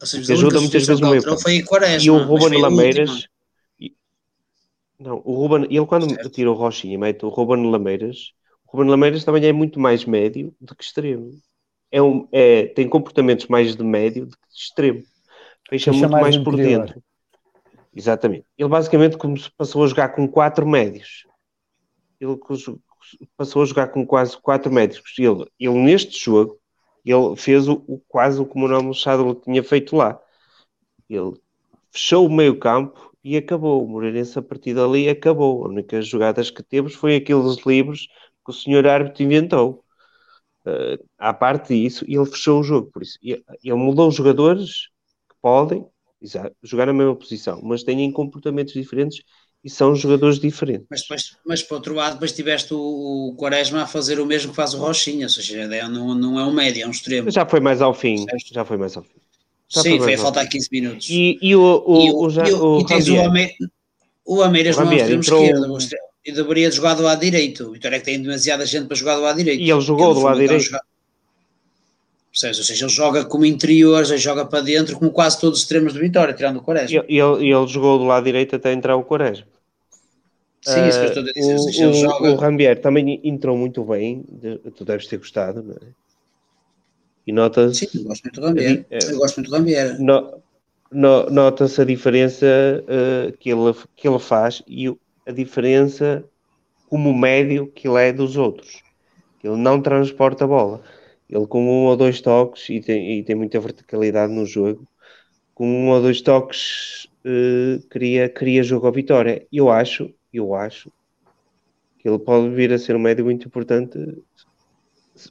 Seja, ajuda muitas vezes no meio. Foi Quaresma, e o Ruben Lameiras... Não, o Ruben, ele quando certo. tira o Rochinha e mete o Ruben Lameiras, o Ruben Lameiras também é muito mais médio do que extremo é um, é, tem comportamentos mais de médio do que de extremo. Fecha muito mais, mais por dentro. Exatamente. Ele basicamente passou a jogar com quatro médios. Ele passou a jogar com quase quatro médios. Ele, ele neste jogo, ele fez o, o quase o que o Manuel Machado tinha feito lá. Ele fechou o meio campo e acabou. O Moreirense a partir dali acabou. A única jogadas que temos foi aqueles livros que o senhor árbitro inventou. Uh, à parte disso, ele fechou o jogo. Por isso, ele mudou os jogadores que podem jogar na mesma posição, mas têm comportamentos diferentes e são jogadores diferentes. Mas, depois, mas por outro lado, depois tiveste o, o Quaresma a fazer o mesmo que faz o Rochinha, ou seja, não, não é um médio, é um extremo. Já foi mais ao fim, já foi mais ao fim. Já Sim, foi a faltar 15 minutos. E, e o, o, e o, o, o, e tens o, Ame, o Ameiras não é um extremo entrou... esquerdo, e deveria jogar do lado direito. O Vitória é que tem demasiada gente para jogar do lado direito. E ele jogou do lado direito. Ou seja, ele joga como interior, ele joga para dentro, como quase todos os extremos do Vitória, tirando o Quaresma. E ele, ele, jogou do lado direito até entrar o Quaresma. Sim, isso que eu estou a dizer. Uh, o, joga... o Rambier também entrou muito bem, tu deves ter gostado, não é? E notas. Sim, eu gosto muito do Rambier. É, eu gosto muito do Rambier. No, no, Nota-se a diferença uh, que, ele, que ele faz e a diferença como médio que ele é dos outros. Ele não transporta a bola ele com um ou dois toques, e tem, e tem muita verticalidade no jogo, com um ou dois toques uh, cria, cria jogo à vitória. Eu acho, eu acho que ele pode vir a ser um médio muito importante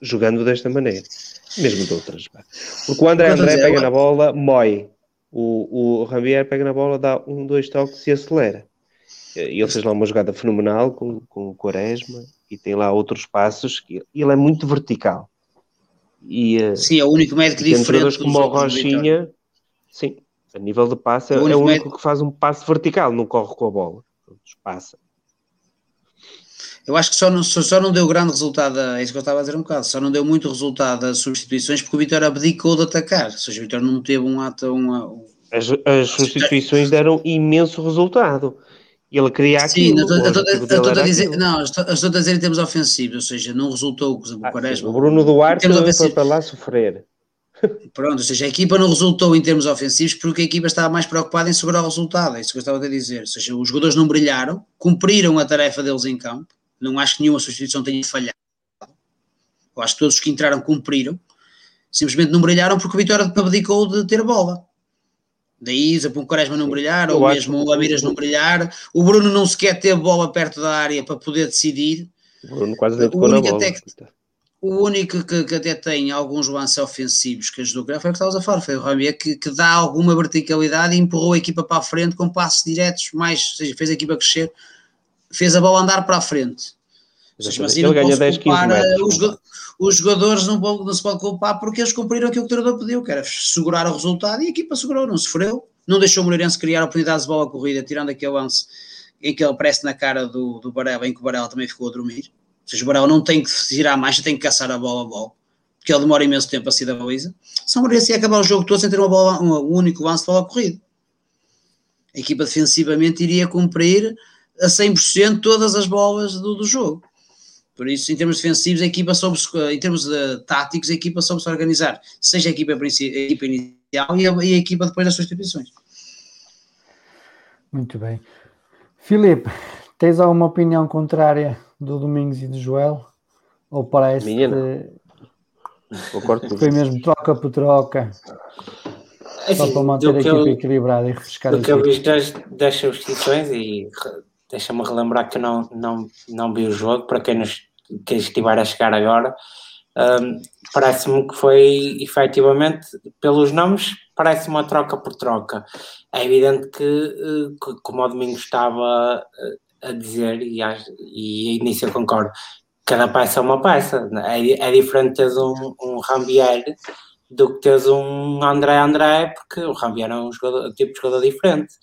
jogando desta maneira, mesmo de outras. Porque o André André pega na bola, mói. O, o Rambier pega na bola, dá um, dois toques e acelera. E ele fez lá uma jogada fenomenal com, com o Quaresma e tem lá outros passos que ele é muito vertical. E, eh, sim, é o único médico diferente. como o Rochinha, sim, a nível de passe, é, o único, é o único que faz um passe vertical, não corre com a bola. Passa. Eu acho que só não, só, não deu grande resultado, é isso que eu estava a dizer um bocado, só não deu muito resultado as substituições porque o Vitória abdicou de atacar, ou seja, o Vitória não teve um ato. Uma, um... As, as substituições deram imenso resultado ele queria aquilo. Sim, estou a dizer, não, estou, estou a dizer em termos ofensivos, ou seja, não resultou, por exemplo, o ah, Quaresma. O Bruno Duarte foi para lá sofrer. Pronto, ou seja, a equipa não resultou em termos ofensivos porque a equipa estava mais preocupada em segurar o resultado, é isso que eu estava a dizer. Ou seja, os jogadores não brilharam, cumpriram a tarefa deles em campo, não acho que nenhuma substituição tenha falhado. Eu acho que todos os que entraram cumpriram, simplesmente não brilharam porque o Vitória abdicou de ter bola. Daí, um Quaresma não brilhar, ou mesmo o Amiras não brilhar, o Bruno não sequer teve bola perto da área para poder decidir. O Bruno quase nem tocou na bola. Que, o único que, que, até tem alguns lances ofensivos que ajudou, foi o que estavas a falar, foi o Ramier, que, que, dá alguma verticalidade e empurrou a equipa para a frente com passos diretos, mais, ou seja, fez a equipa crescer, fez a bola andar para a frente. Mas ele ganha 10, 15 metros. Os, os jogadores não, não, se pode culpar porque eles cumpriram aquilo que o treinador pediu, que era segurar o resultado e a equipa segurou, não sofreu, não deixou o Moreirense criar oportunidades de bola corrida, tirando aquele lance em que ele aparece na cara do, do Barela, em que o Barela também ficou a dormir. Seja, o Barela não tem que girar mais, tem que caçar a bola a bola, porque ele demora imenso tempo a sair da baliza. São Moreirense ia acabar o jogo todo sem ter uma bola, um, único lance de bola corrida. A equipa defensivamente iria cumprir a 100% todas as bolas do, do jogo. Por isso, em termos defensivos, a equipa soube em termos táticos, a equipa soube-se organizar, seja a equipa, a equipa inicial e a, e a, equipa depois das substituições. Muito bem. Filipe, tens alguma opinião contrária do Domingos e do Joel? Ou parece Minha, que foi mesmo troca por troca? Assim, só para manter a equipa eu, equilibrada e refrescar do que eu vi das, das substituições e deixa-me relembrar que eu não, não, não vi o jogo, para quem nos que estiver a chegar agora, um, parece-me que foi efetivamente, pelos nomes, parece uma troca por troca. É evidente que, eh, como o Domingo estava eh, a dizer, e, e início eu concordo, cada peça é uma peça. É, é diferente teres um, um Rambier do que teres um André André, porque o Rambier é um jogador, tipo de jogador diferente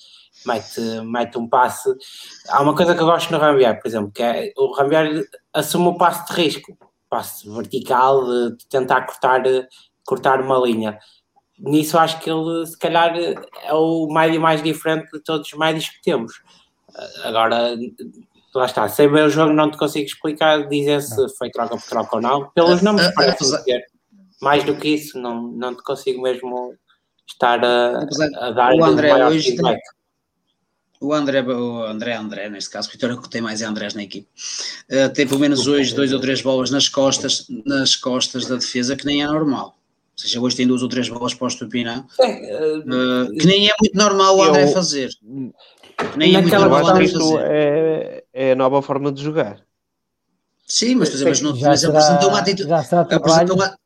mete, mete um passe. Há uma coisa que eu gosto no Rambier, por exemplo, que é o Rambier assume o passe de risco, passe vertical, de tentar cortar, cortar uma linha. Nisso acho que ele, se calhar, é o médio mais diferente de todos os médios que temos. Agora, lá está, sem ver o jogo não te consigo explicar, dizer se foi troca por troca ou não. Pelos nomes parece ser. Mais do que isso, não, não te consigo mesmo estar a, a dar o André hoje feedback o André, o André André, neste caso, Vitória que tem mais Andrés na equipe, uh, tem pelo menos hoje dois ou três bolas nas costas, nas costas da defesa, que nem é normal. Ou seja, hoje tem duas ou três bolas para o Estupinã, uh, que nem é muito normal o André eu, fazer. Nem é muito Naquela Eu acho que normal isto fazer. é, é a nova forma de jogar. Sim, mas, por exemplo, mas, não, Já mas será, apresentou uma atitude. já será Apresentou trabalho, uma,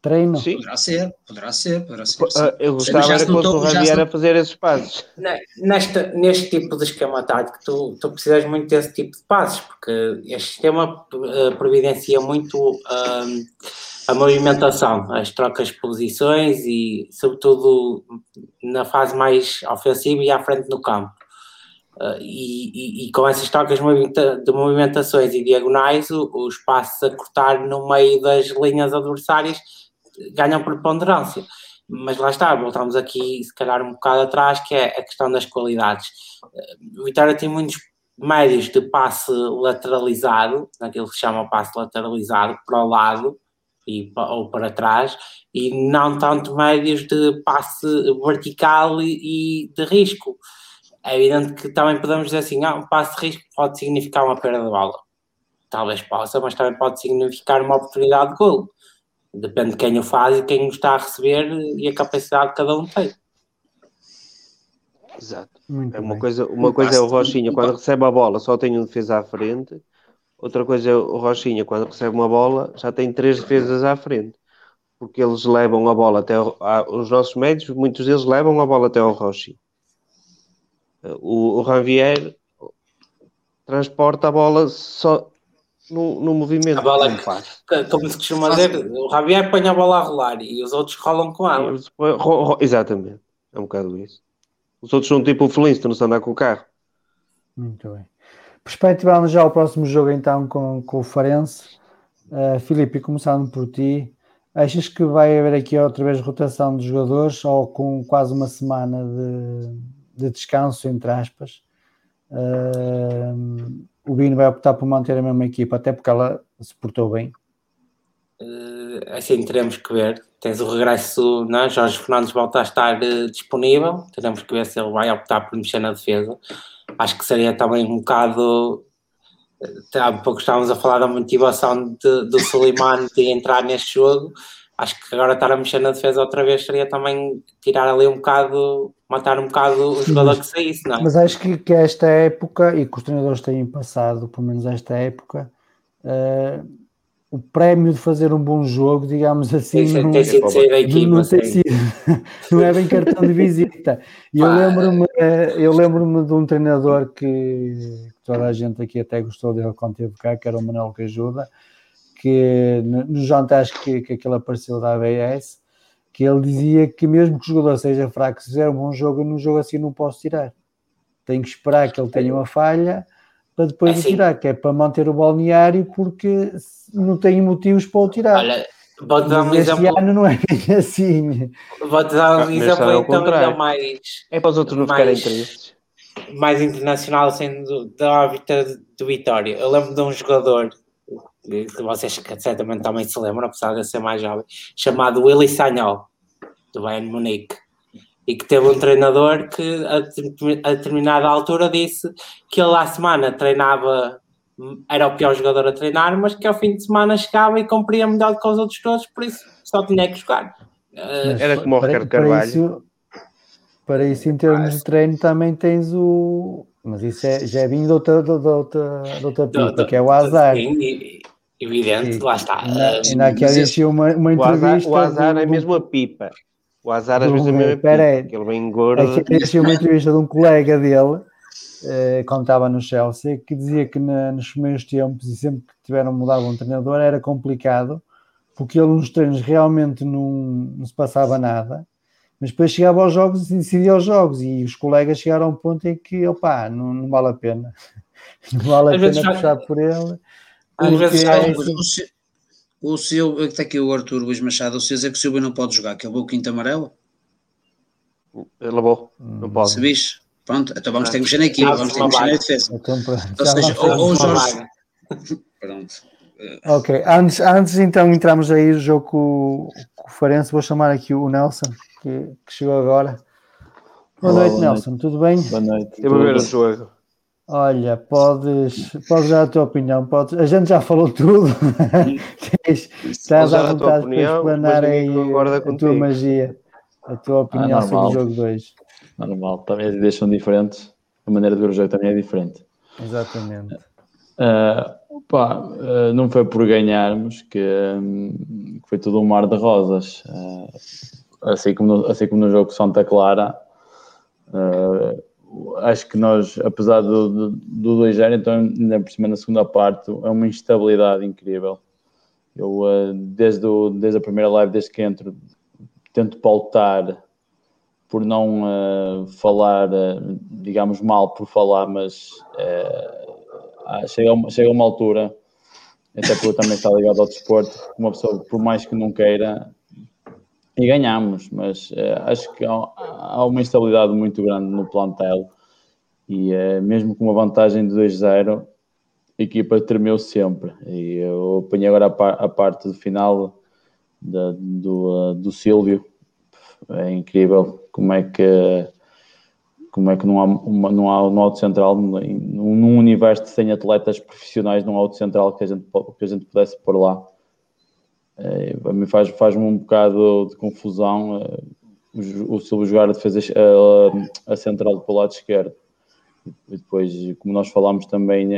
treino. Sim. Poderá ser, poderá ser, poderá ser. sim. Ah, Eu gostava já era fosse o Javier a fazer esses passos. Ne- Nesta, neste tipo de esquema tático, tu, tu precisas muito desse tipo de passos, porque este sistema eh, providencia muito a movimentação, as trocas de posições e, sobretudo, na fase mais ofensiva e à frente do campo. Uh, e, e- com essas trocas de movimenta- de movimentações e diagonais, o- os passos a cortar no meio das linhas adversárias ganham preponderância. Mas lá está, voltamos aqui, se calhar, um bocado atrás, que é a questão das qualidades. Uh, O Vitória tem muitos médios de passe lateralizado, naquilo que se chama passe lateralizado, para o lado e, ou para trás, e não tanto médios de passe vertical e, e de risco. É evidente que também podemos dizer assim, ah, um passe de risco pode significar uma perda de bola. Talvez possa, mas também pode significar uma oportunidade de golo. Depende de quem o faz e quem o está a receber e a capacidade que cada um tem. Exato. Muito É uma bem. coisa, uma Um coisa é o Rochinha um quando recebe a bola só tem um defesa à frente. Outra coisa é o Rochinha quando recebe uma bola já tem três defesas à frente. Porque eles levam a bola até ao- a- os nossos médios, muitos deles levam a bola até ao Rochinha. O, o Ranvier transporta a bola só no, no movimento. A bola que-. Que- Como se costuma dizer, o Javier põe a bola a rolar e os outros rolam com ela. Exatamente. É um bocado isso. Os outros são tipo o Flintstone, se andar com o carro. Muito bem. Perspectivamos já o próximo jogo então com, com o Farense. Uh, Filipe, começando por ti, achas que vai haver aqui outra vez rotação de jogadores ou com quase uma semana de, de descanso, entre aspas? Uh, o Bino vai optar por manter a mesma equipa, até porque ela se portou bem. Eh, assim teremos que ver. Tens o regresso, não é? Jorge Fernandes volta a estar eh, disponível. Teremos que ver se ele vai optar por mexer na defesa. Acho que seria também um bocado. Há pouco estávamos a falar da motivação de- do Suleiman de entrar neste jogo. Acho que agora estar a mexer na defesa outra vez seria também tirar ali um bocado, matar um bocado o jogador que saísse, não é? Mas acho que, que esta época, e que os treinadores têm passado, pelo menos esta época, uh, o prémio de fazer um bom jogo, digamos assim, Tem, não, tem sido sair da equipa. não tem sim. sido, não é bem cartão de visita. E eu lembro-me, eh, eu lembro-me de um treinador que toda a gente aqui até gostou dele quando esteve cá, que era o Manuel Cajuda, que no- nos jantares que, que aquele apareceu da ABS, que ele dizia que mesmo que o jogador seja fraco, se fizer um bom jogo, eu num jogo assim não posso tirar. Tenho que esperar que ele tenha uma falha para depois É o tirar, que é para manter o balneário, porque não tenho motivos para o tirar. Olha, vou-te dar um Mas este exemplo. ano não é assim. Vou-te dar Ah, um mas exemplo é então ainda mais. É para os outros não Mais- ficarem tristes. mais internacional sendo da órbita do Vitória. Eu lembro de um jogador que vocês certamente também se lembram, apesar de eu ser mais jovem, chamado Willy Sagnol, do Bayern de Munique, e que teve um treinador que a, determin- a determinada altura disse que ele à semana treinava, era o pior jogador a treinar, mas que ao fim de semana chegava e cumpria melhor do que os outros todos, por isso só tinha que jogar. Uh, Era como o Ricardo para Carvalho. isso, para isso, em termos de treino, também tens o. Mas isso é, já é vindo de outra, de outra, de outra do- pipa, do- que é o azar. sim, e- evidente, Sim. lá está. Ainda, Uh, aqui sido uma, uma O azar, entrevista. o azar do- é mesmo a pipa. O azar às vezes é mesmo a aí. pipa. Que ele vem gordo. Aqui havia sido uma entrevista de um colega dele, eh, quando estava no Chelsea, que dizia que na- nos primeiros tempos e sempre que tiveram mudado um treinador era complicado, porque ele nos treinos realmente não, não se passava nada, mas depois chegava aos jogos e decidia os jogos, e os colegas chegaram a um ponto em que, opá, não, não vale a pena. Não vale a Às pena já- puxar por ele. É O, o que está aqui o Arthur Luís Machado, o Silva que o Silva não pode jogar, que ele levou o quinto amarelo. Ele lavou. Não pode. Se bicho. Pronto, então vamos ter que mexer na equipa, vamos ter que mexer na defesa. então, Ou seja, ou- Uma Jorge-. Pronto. Ok, antes, antes então entramos aí no jogo com, o- com o Farense, vou chamar aqui o Nelson, que, que chegou agora. Boa Olá, noite, boa Nelson, tudo bem? Boa noite. Teve a ver o jogo. Olha, podes, podes dar a tua opinião, podes, a gente já falou tudo. Estás dar à a tua vontade para opinião, explanar aí a tua magia, a tua opinião sobre o jogo 2. Normal, também as ideias são diferentes. a maneira de ver o jogo também é diferente. Exatamente. Uh, pá, uh, não foi por ganharmos que, um, foi tudo um mar de rosas. Uh, assim, como no, assim como no jogo Santa Clara, acho que nós, apesar do, do, do 2-0, então ainda por cima na segunda parte, é uma instabilidade incrível. Eu, desde, o, desde a primeira live, desde que entro, tento pautar por não uh, falar, uh, digamos, mal por falar, mas uh, chega, uma, chega uma altura, até por também estar ligado ao desporto, uma pessoa, por mais que não queira, e ganhamos, mas acho que há, há, uma instabilidade muito grande no plantel e mesmo com uma vantagem de 2-0, a equipa tremeu sempre. E eu apanhei agora a, par, a parte do final da, do, do Silvio, é incrível como é que como é que não há, uma, não há no Auto Central, num, universo sem atletas profissionais no Auto Central que a gente, que a gente pudesse pôr lá. É, a mim faz, faz-me um bocado de confusão é, o, o Silvio jogar a defesa a, a central para o lado esquerdo. E depois, como nós falámos também,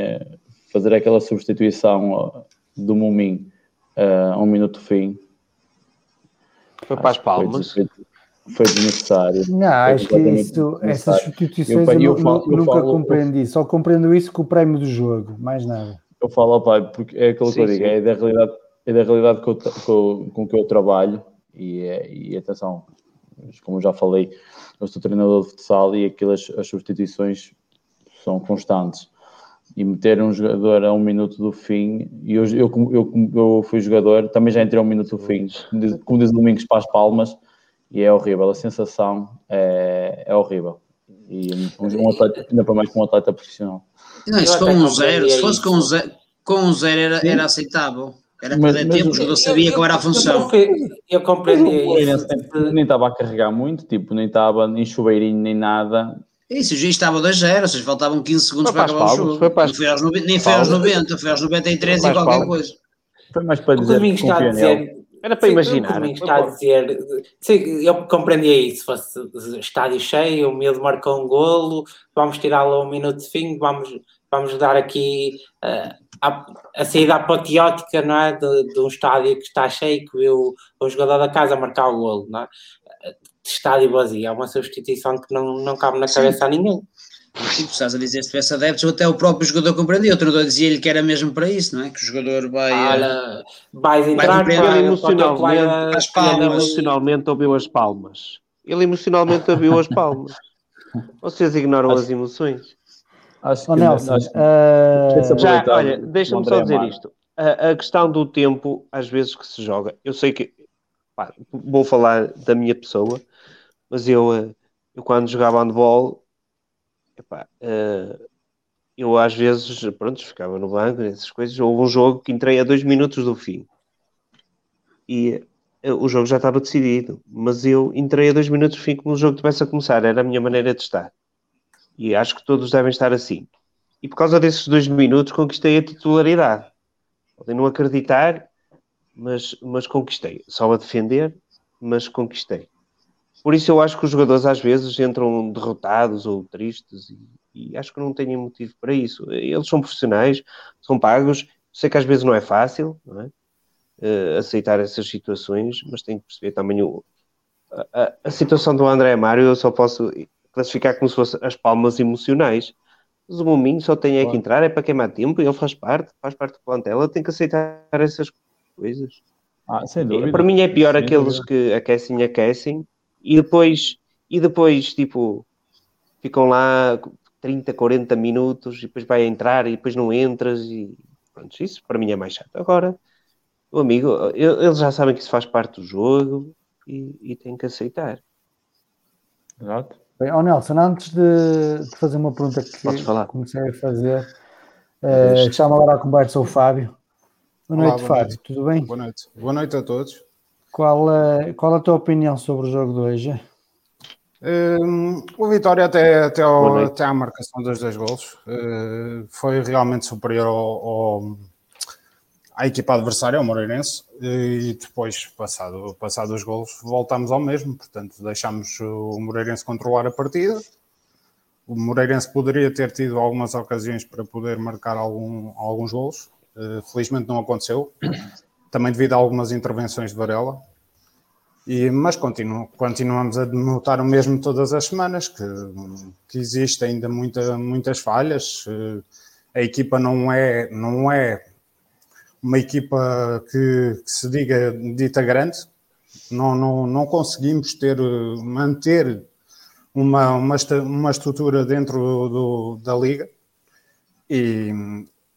fazer aquela substituição do Mumin a um minuto fim. Foi para as palmas. Foi, foi desnecessário. Não, acho que isso, essas substituições eu, eu, eu, falo, eu nunca falo, compreendi. Só compreendo isso com o prémio do jogo, mais nada. Eu falo, pai, porque é aquilo sim, que eu digo, é da realidade, é da realidade com, com, com que eu trabalho e, é, e atenção, como já falei, eu sou treinador de futsal e aquelas as substituições são constantes. E meter um jogador a um minuto do fim, e eu, eu, eu, eu fui jogador, também já entrei a um minuto do fim, como diz o Domingos para as palmas, e é horrível, a sensação é, é horrível. E um, um atleta, ainda para mais com um atleta profissional. Não, isso com um zero, se fosse com um zero, com um zero era, era aceitável. Era perder tempo, o jogador sabia qual era a função. Eu, eu compreendi isso. Nem estava a carregar muito, tipo, nem estava nem chuveirinho, nem nada. Isso, o juiz estava 2-0, ou seja, faltavam 15 segundos para, para acabar o jogo. Foi para foi aos, nem foi aos 90, foi aos 93 foi e qualquer coisa. Foi mais para dizer que confia nele. Era para sim, imaginar. O está a dizer, sim, eu compreendia isso. Fosse estádio cheio, o medo marcou um golo, vamos tirá-lo a um minuto de fim, vamos, vamos dar aqui uh, a, a, saída apoteótica não é? De, de, um estádio que está cheio, que viu o jogador da casa marcar o golo. Não é? De estádio vazio, é uma substituição que não, não cabe na cabeça sim. a ninguém. Sim, estás a dizer, se tivesse adeptos, até o próprio jogador compreendia. O treinador dizia-lhe que era mesmo para isso, não é? Que o jogador vai. Olha, vais entrar, vai, ele emocionalmente, as palmas. ele emocionalmente ouviu as palmas. Ele emocionalmente ouviu as palmas. Vocês ignoram as emoções. Acho que, Nelson, acho que, uh... já, olha, deixa-me só dizer isto. A, a, questão do tempo, às vezes que se joga, eu sei que pá, vou falar da minha pessoa, mas eu, eh, eu quando jogava handball Epá, uh, eu às vezes, pronto, ficava no banco, essas coisas. Houve um jogo que entrei a dois minutos do fim e uh, o jogo já estava decidido, mas eu entrei a dois minutos do fim como o jogo tivesse a começar, era a minha maneira de estar. E acho que todos devem estar assim. E por causa desses dois minutos conquistei a titularidade. Podem não acreditar, mas, mas conquistei. Só a defender, mas conquistei. Por isso eu acho que os jogadores às vezes entram derrotados ou tristes e, e acho que não têm motivo para isso. Eles são profissionais, são pagos. Sei que às vezes não é fácil não é? Uh, aceitar essas situações, mas tem que perceber também o, a, a, situação do André Mário. Eu só posso classificar como se fossem as palmas emocionais. Mas o Mominho só tem é que entrar, é para queimar tempo, e ele faz parte, faz parte do plantel, ele tem que aceitar essas coisas. Ah, sem dúvida. Para mim é pior sem aqueles dúvida. que aquecem, aquecem e depois, e depois, tipo, ficam lá 30, 40 minutos e depois vai entrar e depois não entras e pronto, isso para mim é mais chato. Agora, o amigo, eles já sabem que isso faz parte do jogo e, e têm que aceitar. Exato. Bem, oh Nelson, antes de, de fazer uma pergunta que comecei a fazer, uh, chama agora a conversa o Fábio. Boa Olá, noite, boa Fábio, noite. tudo bem? Boa noite. Boa noite a todos. Qual, é, qual a tua opinião sobre o jogo de hoje? Um, o Vitória até, até, ao, até à marcação dos dois gols uh, foi realmente superior ao, ao, à equipa adversária, ao Moreirense, e depois, passado, passado os gols, voltamos ao mesmo, portanto deixamos o Moreirense controlar a partida O Moreirense poderia ter tido algumas ocasiões para poder marcar algum, alguns gols, uh, felizmente não aconteceu, também devido a algumas intervenções de Varela. E, mas continuamos a notar o mesmo todas as semanas, que, que existe ainda muita, muitas falhas. Uh, a equipa não é, não é uma equipa que, que se diga dita grande, não, não, não conseguimos ter, manter uma, uma, uma estrutura dentro do, da liga. E,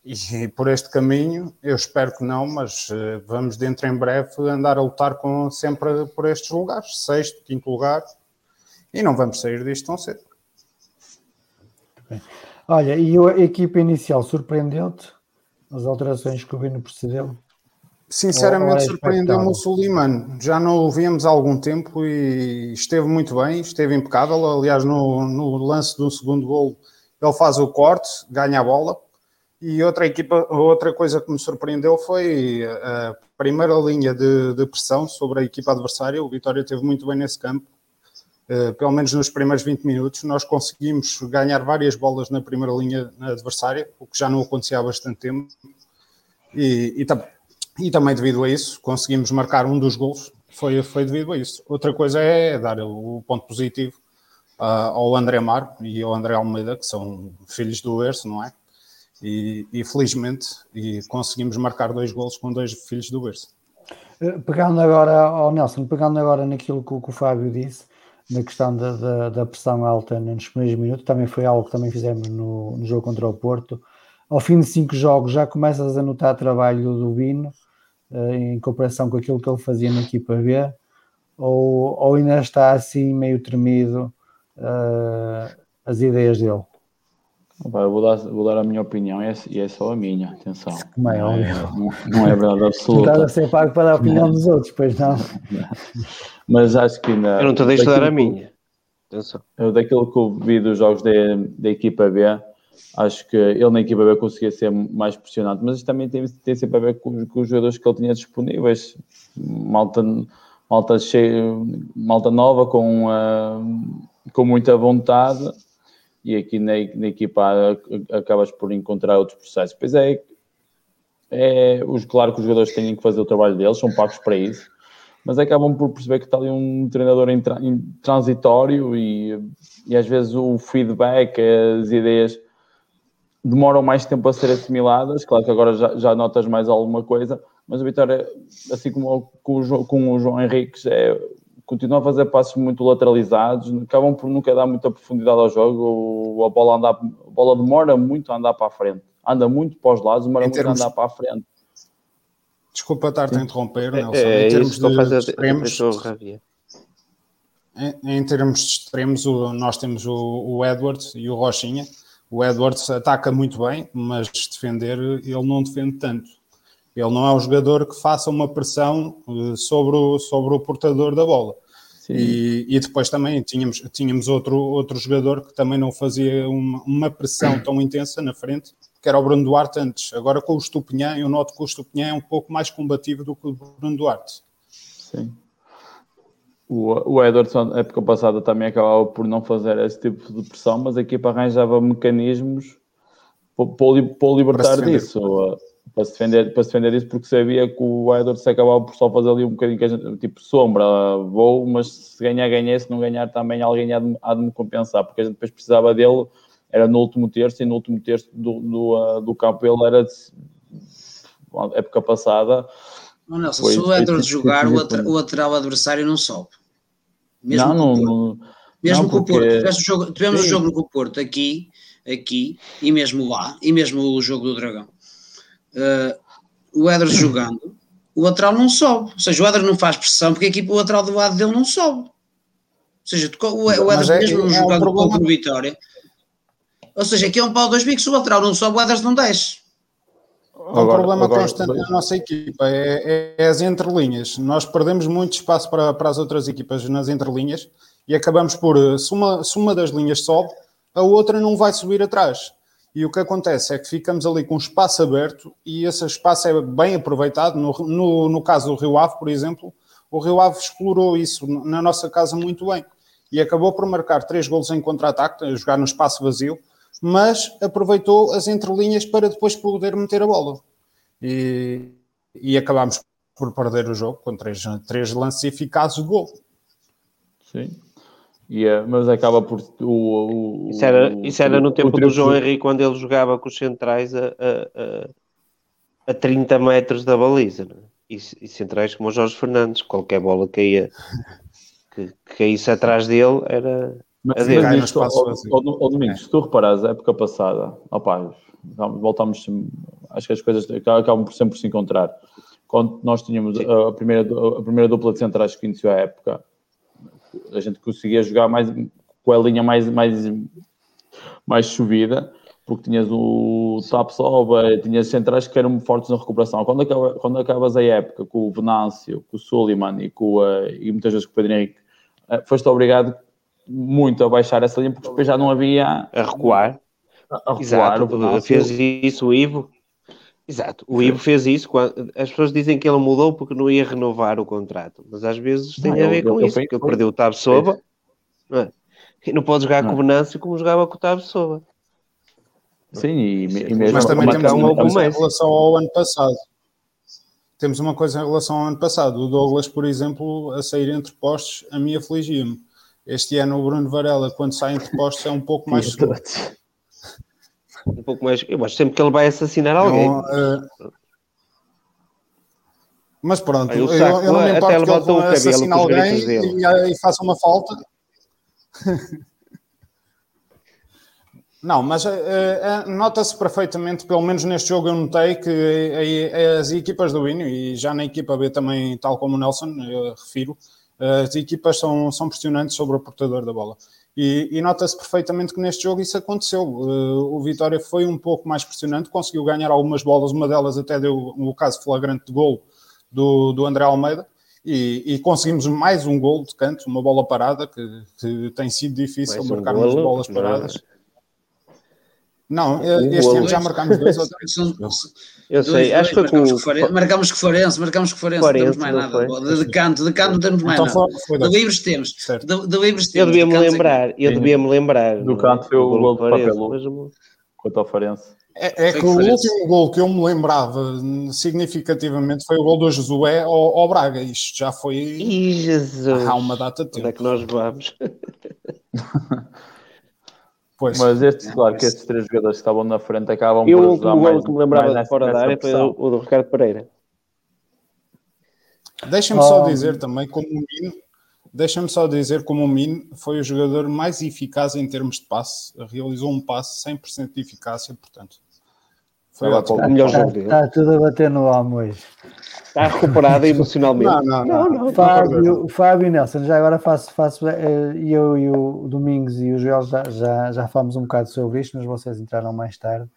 e, por este caminho eu espero que não, mas eh, vamos dentro em breve andar a lutar com, sempre por estes lugares, sexto, quinto lugar, e não vamos sair disto tão cedo. Olha, e a equipa inicial surpreendeu-te? As alterações que o Vino procedeu? Sinceramente, surpreendeu-me o Suleiman. Já não o víamos há algum tempo e esteve muito bem, esteve impecável. Aliás, no, no lance do segundo gol, ele faz o corte, ganha a bola. E outra equipa, outra coisa que me surpreendeu foi a primeira linha de, de pressão sobre a equipa adversária. O Vitória teve muito bem nesse campo. Uh, pelo menos nos primeiros 20 minutos, nós conseguimos ganhar várias bolas na primeira linha adversária, o que já não acontecia há bastante tempo. E, e também e também devido a isso conseguimos marcar um dos gols, foi, foi devido a isso. Outra coisa é dar o ponto positivo uh, ao André Mar e ao André Almeida, que são filhos do Berço, não é? E, e, felizmente e conseguimos marcar dois gols com dois filhos do Berço. Eh, pegando agora ao Nelson, pegando agora naquilo que, que o Fábio disse, na questão da, da, da, pressão alta nos primeiros minutos, também foi algo que também fizemos no, no jogo contra o Porto. Ao fim de cinco jogos já começas a notar trabalho do Bino, uh, em comparação com aquilo que ele fazia na equipa B, ou, ou ainda está assim meio tremido uh, as ideias dele? Eu vou dar, vou dar a minha opinião e é, e é só a minha, atenção. Como é, não, é, não, não é verdade absoluta. Não estás a ser pago para dar a opinião dos outros, pois não. Mas acho que ainda. Eu não te deixo dar a minha. Atenção. Eu, daquilo que eu vi dos jogos da, da equipa B, acho que ele na equipa B conseguia ser mais pressionado, mas isto também tem, tem sempre a ver com, com, os jogadores que ele tinha disponíveis. Malta, malta, cheia, malta nova com, uh, com muita vontade e aqui na, na, equipa acabas por encontrar outros processos. Pois é, é os, claro que os jogadores têm que fazer o trabalho deles, são pagos para isso, mas acabam por perceber que está ali um treinador em, em transitório e, e às vezes o feedback, as ideias demoram mais tempo a ser assimiladas. Claro que agora já, já notas mais alguma coisa, mas o Vitória, assim como com o, com o João Henriques, é, continua a fazer passos muito lateralizados, acabam por nunca dar muita profundidade ao jogo. A bola, anda, a bola demora muito a andar para a frente, anda muito para os lados, demora em muito termos... a andar para a frente. Desculpa estar-te a interromper, é, Nelson. É, em termos de, fazer, extremos, em, em, termos de extremos, o, nós temos o, o Edwards e o Rochinha o Edwards ataca muito bem, mas defender ele não defende tanto. Ele não é um jogador que faça uma pressão eh, sobre o, sobre o portador da bola. E, e, depois também tínhamos, tínhamos outro, outro jogador que também não fazia uma, uma pressão tão intensa na frente, que era o Bruno Duarte antes. Agora com o Estupinhã, eu noto que o Estupinhã é um pouco mais combativo do que o Bruno Duarte. Sim. O, o Ederson, época passada, também acabava por não fazer esse tipo de pressão, mas a equipa arranjava mecanismos para, para, libertar disso, para se, defender, para se defender isso, porque sabia que o Ederson acabava por só fazer ali um bocadinho, gente, tipo sombra, vou, mas se ganhar, ganhei, se não ganhar também alguém há de, há de me compensar, porque a gente depois precisava dele, era no último terço, e no último terço do, do, do campo ele era, de, época passada, Oh, Nelson, foi, se o Edward jogar, o, o lateral adversário não sobe. Mesmo não, com o Porto. Não, mesmo não, com o Porto. Tivemos, o jogo, tivemos o jogo com o Porto aqui, aqui, e mesmo lá, e mesmo o jogo do Dragão. Uh, o Edward jogando, o lateral não sobe. Ou seja, o Edward não faz pressão porque a equipa, o lateral do lado dele não sobe. Ou seja, o, Edward é, mesmo é, jogando contra o Vitória. Ou seja, aqui é um pau dois bicos, o lateral não sobe, o Edward não desce. É um problema agora, constante na nossa equipa, é, é, as entrelinhas. Nós perdemos muito espaço para, para as outras equipas nas entrelinhas e acabamos por, se uma, se uma das linhas sobe, a outra não vai subir atrás. E o que acontece é que ficamos ali com espaço aberto e esse espaço é bem aproveitado. No, no, no caso do Rio Ave, por exemplo, o Rio Ave explorou isso na nossa casa muito bem. e acabou por marcar três golos em contra-ataque, jogar no espaço vazio, mas aproveitou as entrelinhas para depois poder meter a bola. E, e acabámos por perder o jogo com três, três lances eficazes de gol. Sim. Yeah, é, mas acaba por. O, o isso era, isso era no tempo do João Henrique, quando ele jogava com os centrais a, a, a 30 metros da baliza. Né? E, e, centrais como o Jorge Fernandes, qualquer bola que ia que, que caísse atrás dele era. Mas, mas isto, ao, Domingos, se tu reparares, a época passada, opa, voltamos, acho que as coisas acabam por sempre se encontrar. Quando nós tínhamos a primeira, a primeira dupla de centrais que iniciou a época, a gente conseguia jogar mais com a linha mais, mais, mais chovida, porque tinhas o Tapsoba, tinhas centrais que eram fortes na recuperação. Quando, acaba, quando acabas a época com o Venâncio, com o Suleiman e, com, uh, e muitas vezes com o Pedro Henrique, uh, foste obrigado muito a baixar essa linha, porque depois já não havia... A recuar. A, a recuar Exato, fez isso o Ivo. Exato, o Ivo fez isso. Quando, as pessoas dizem que ele mudou porque não ia renovar o contrato, mas às vezes tem não, a ver com isso, porque ele perdeu o Tab Soba é? e não pode jogar não. com o Venâncio como jogava com o Tab Soba. Sim, e, e mesmo mas também temos uma coisa em relação ao ano passado. Temos uma coisa em relação ao ano passado. O Douglas, por exemplo, a sair entre postos, a mim afligia-me. Este ano o Bruno Varela, quando sai entre postos, é um pouco mais seguro um pouco mais. Eu acho sempre que ele vai assassinar alguém. uh... Mas pronto, eu, eu, eu, não me importo que ele assassine alguém e, e faça uma falta. Não, mas uh, uh, nota-se perfeitamente, pelo menos neste jogo eu notei que uh, as equipas do Winnie, e já na equipa B também, tal como o Nelson, eu refiro, as equipas são, são pressionantes sobre o portador da bola. E, e nota-se perfeitamente que neste jogo isso aconteceu. Uh, o Vitória foi um pouco mais pressionante, conseguiu ganhar algumas bolas, uma delas até deu um caso flagrante de gol do, do André Almeida. E, e, conseguimos mais um gol de canto, uma bola parada, que, que tem sido difícil mais marcar um bolas paradas. Não, um este ano já marcámos dois ou três. Eu sei, acho que foi com... Marcámos que Farense, marcámos que Farense, não temos mais nada. De, de, canto, de canto não temos mais então, nada. Foi, de livros temos. De, de livros temos. Eu devia-me lembrar, eu devia-me lembrar. Do canto foi o gol de papel quanto ao Farense. É, é que o último gol que eu me lembrava significativamente foi o gol do Josué ao, ao Braga. Isto já foi Ih, Jesus. há uma data de tempo. Onde é que nós vamos? Pois. Mas estes, claro que estes três jogadores que estavam na frente acabam eu, por ajudar o mais. que me lembrava de fora da área foi o, o, do Ricardo Pereira. Deixa-me oh. só dizer também como o Mino, deixa-me só dizer como o Mino foi o jogador mais eficaz em termos de passe, realizou um passe 100% de eficácia, portanto. Foi o melhor jogo dele. Está tudo a bater no almo hoje. Está recuperado emocionalmente. Não, não, não. não, não Fábio, Fábio Nelson, já agora faço, faço eh, eu e o Domingos e o Joel já, já, já falamos um bocado sobre isto, mas vocês entraram mais tarde.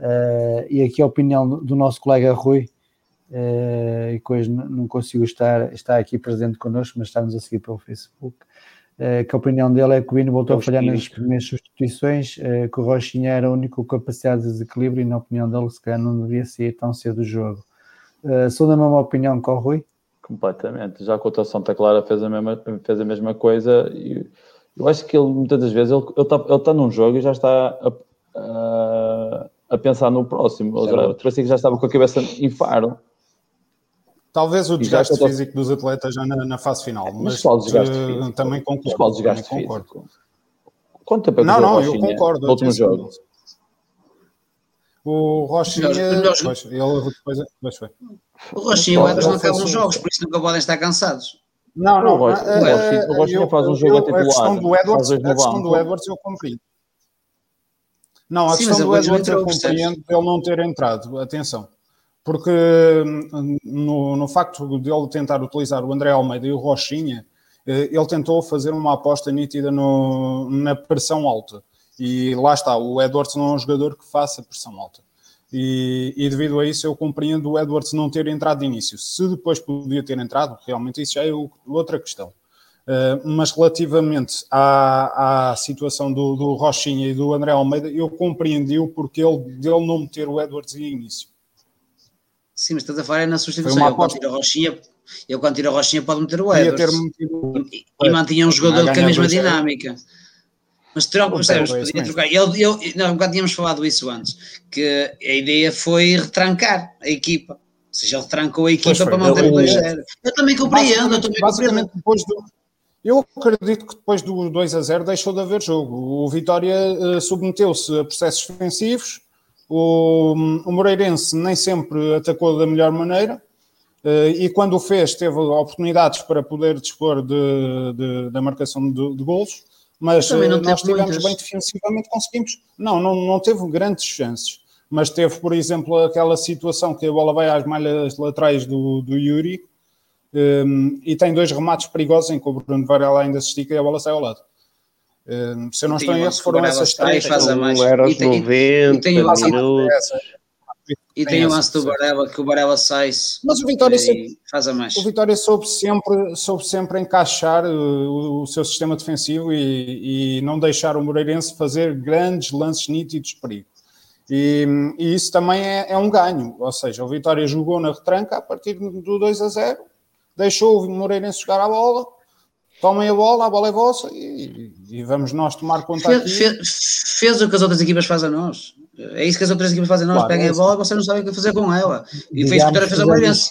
Uh, e aqui a opinião do nosso colega Rui, uh, e que hoje não consigo estar, está aqui presente connosco, mas está-nos a seguir pelo Facebook. Uh, que a opinião dele é que o Hino voltou a falhar nas primeiras substituições, que o Rochinha era a única capacidade de desequilíbrio e, na opinião dele, se calhar não devia sair tão cedo do jogo. Uh, sou da mesma opinião que o Rui? Completamente. Já com o Santa Clara fez a mesma, fez a mesma coisa. E eu acho que ele, muitas das vezes, ele está ele tá num jogo e já está a, a, a pensar no próximo. Outra, parecia que já estava com a cabeça em faro. Talvez o desgaste físico dos atletas já na, na fase final, mas, mas qual desgaste uh, físico? também concordo. Mas qual desgaste também concordo. Quanto tempo é que Não, não, eu concordo. No último jogo. O Rochinha, melhores, ele depois, depois foi. O Rochinha e o Edwards não acabam jogos, por isso nunca podem estar cansados. Não, não, o Rochinha, faz um jogo a titular. A questão do Edwards, a questão do Edwards eu compreendo. Não, a Sim, questão do Edwards eu compreendo ele não ter entrado, atenção. Porque hum, no, no facto de ele tentar utilizar o André Almeida e o Rochinha, eh, ele tentou fazer uma aposta nítida no, na pressão alta e lá está, o Edwards não é um jogador que faça pressão alta. E, e, devido a isso eu compreendo o Edwards não ter entrado de início. Se depois podia ter entrado, realmente isso já é outra questão. Uh, mas relativamente à, à situação do, do Rochinha e do André Almeida, eu compreendi o porquê dele não meter o Edwards de início. Sim, mas estás a falar é na substituição. Ele pode, tirar o Rochinha, Ele quando tira a Rochinha pode meter o Edwards. Metido... E, e mantinha um jogador com a mesma dinâmica. Mas troca, percebes? Podia trocar. Ele, ele, não, quando tínhamos falado isso antes, que a ideia foi retrancar a equipa. Ou seja, ele trancou a equipa para manter o 2-0. Eu também compreendo, eu também compreendo. Depois do, eu acredito que depois do 2 a 0 deixou de haver jogo. O Vitória uh, submeteu-se a processos defensivos. O, o Moreirense nem sempre atacou da melhor maneira. Uh, e quando o fez, teve oportunidades para poder dispor de, de, da marcação de, de golos mas não nós estivemos bem defensivamente, conseguimos. Não, não, não teve grandes chances, mas teve, por exemplo, aquela situação que a bola vai às malhas laterais do, do Yuri um, e tem dois remates perigosos em que o Bruno Varela ainda se estica e a bola sai ao lado. Um, se eu não estou em erro, foram essas três. Faz a mais. Era aos 90 e tem, minutos. E tem o lance do Barela, que o Barela sai Mas o Vitória, sempre, faz a mais. O Vitória soube sempre, soube sempre encaixar uh, o, o seu sistema defensivo e, e, não deixar o Moreirense fazer grandes lances nítidos de perigo. E, e isso também é, é, um ganho, ou seja, o Vitória jogou na retranca a partir do 2 a 0, deixou o Moreirense jogar a bola, tomem a bola, a bola é vossa e, e vamos nós tomar conta fez, aqui. Fez, fez, o que as outras equipas fazem a nós. É isso que as outras equipas fazem. Nós claro, peguem é a bola, vocês não sabem o que fazer com ela. E fez Vitória fez a Moreirense.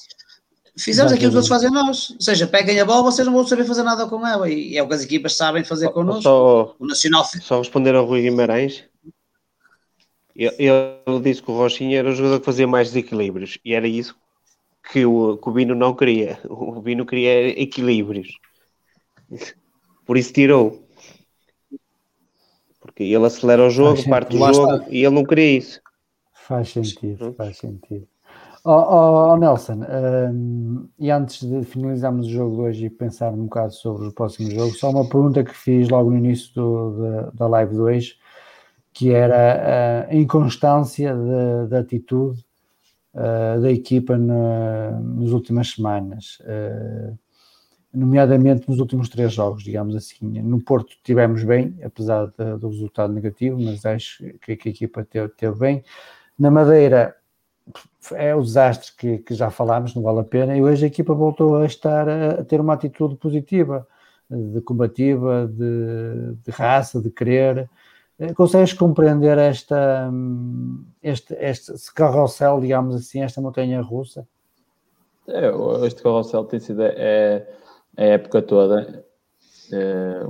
Fizemos aquilo que os outros fazem nós. Ou seja, peguem a bola, vocês não vão saber fazer nada com ela. E é o que as equipas sabem fazer connosco. Só, o Nacional... só responder ao Rui Guimarães. Ele, ele disse que o Rochinha era o jogador que fazia mais desequilíbrios. E era isso que o, que o Bino não queria. O Bino queria equilíbrios. Por isso tirou. Porque ele acelera o jogo, parte do jogo e ele não queria isso. Faz sentido, faz sentido. Oh, oh, oh Nelson, um, e antes de finalizarmos o jogo de hoje e pensar um bocado sobre o próximo jogo, só uma pergunta que fiz logo no início do, da, da live de hoje, que era a inconstância da atitude uh, da equipa na, nas últimas semanas. Uh, nomeadamente nos últimos três jogos, digamos assim. No Porto tivemos bem, apesar de, do resultado negativo, mas acho que, que a equipa teve, teve, bem. Na Madeira é o desastre que, que, já falámos, não vale a pena, e hoje a equipa voltou a estar a, ter uma atitude positiva, de combativa, de, de raça, de querer. Eh, consegues compreender esta, este, este carrossel, digamos assim, esta montanha russa? É, este carrossel tem sido é, a época toda, eh,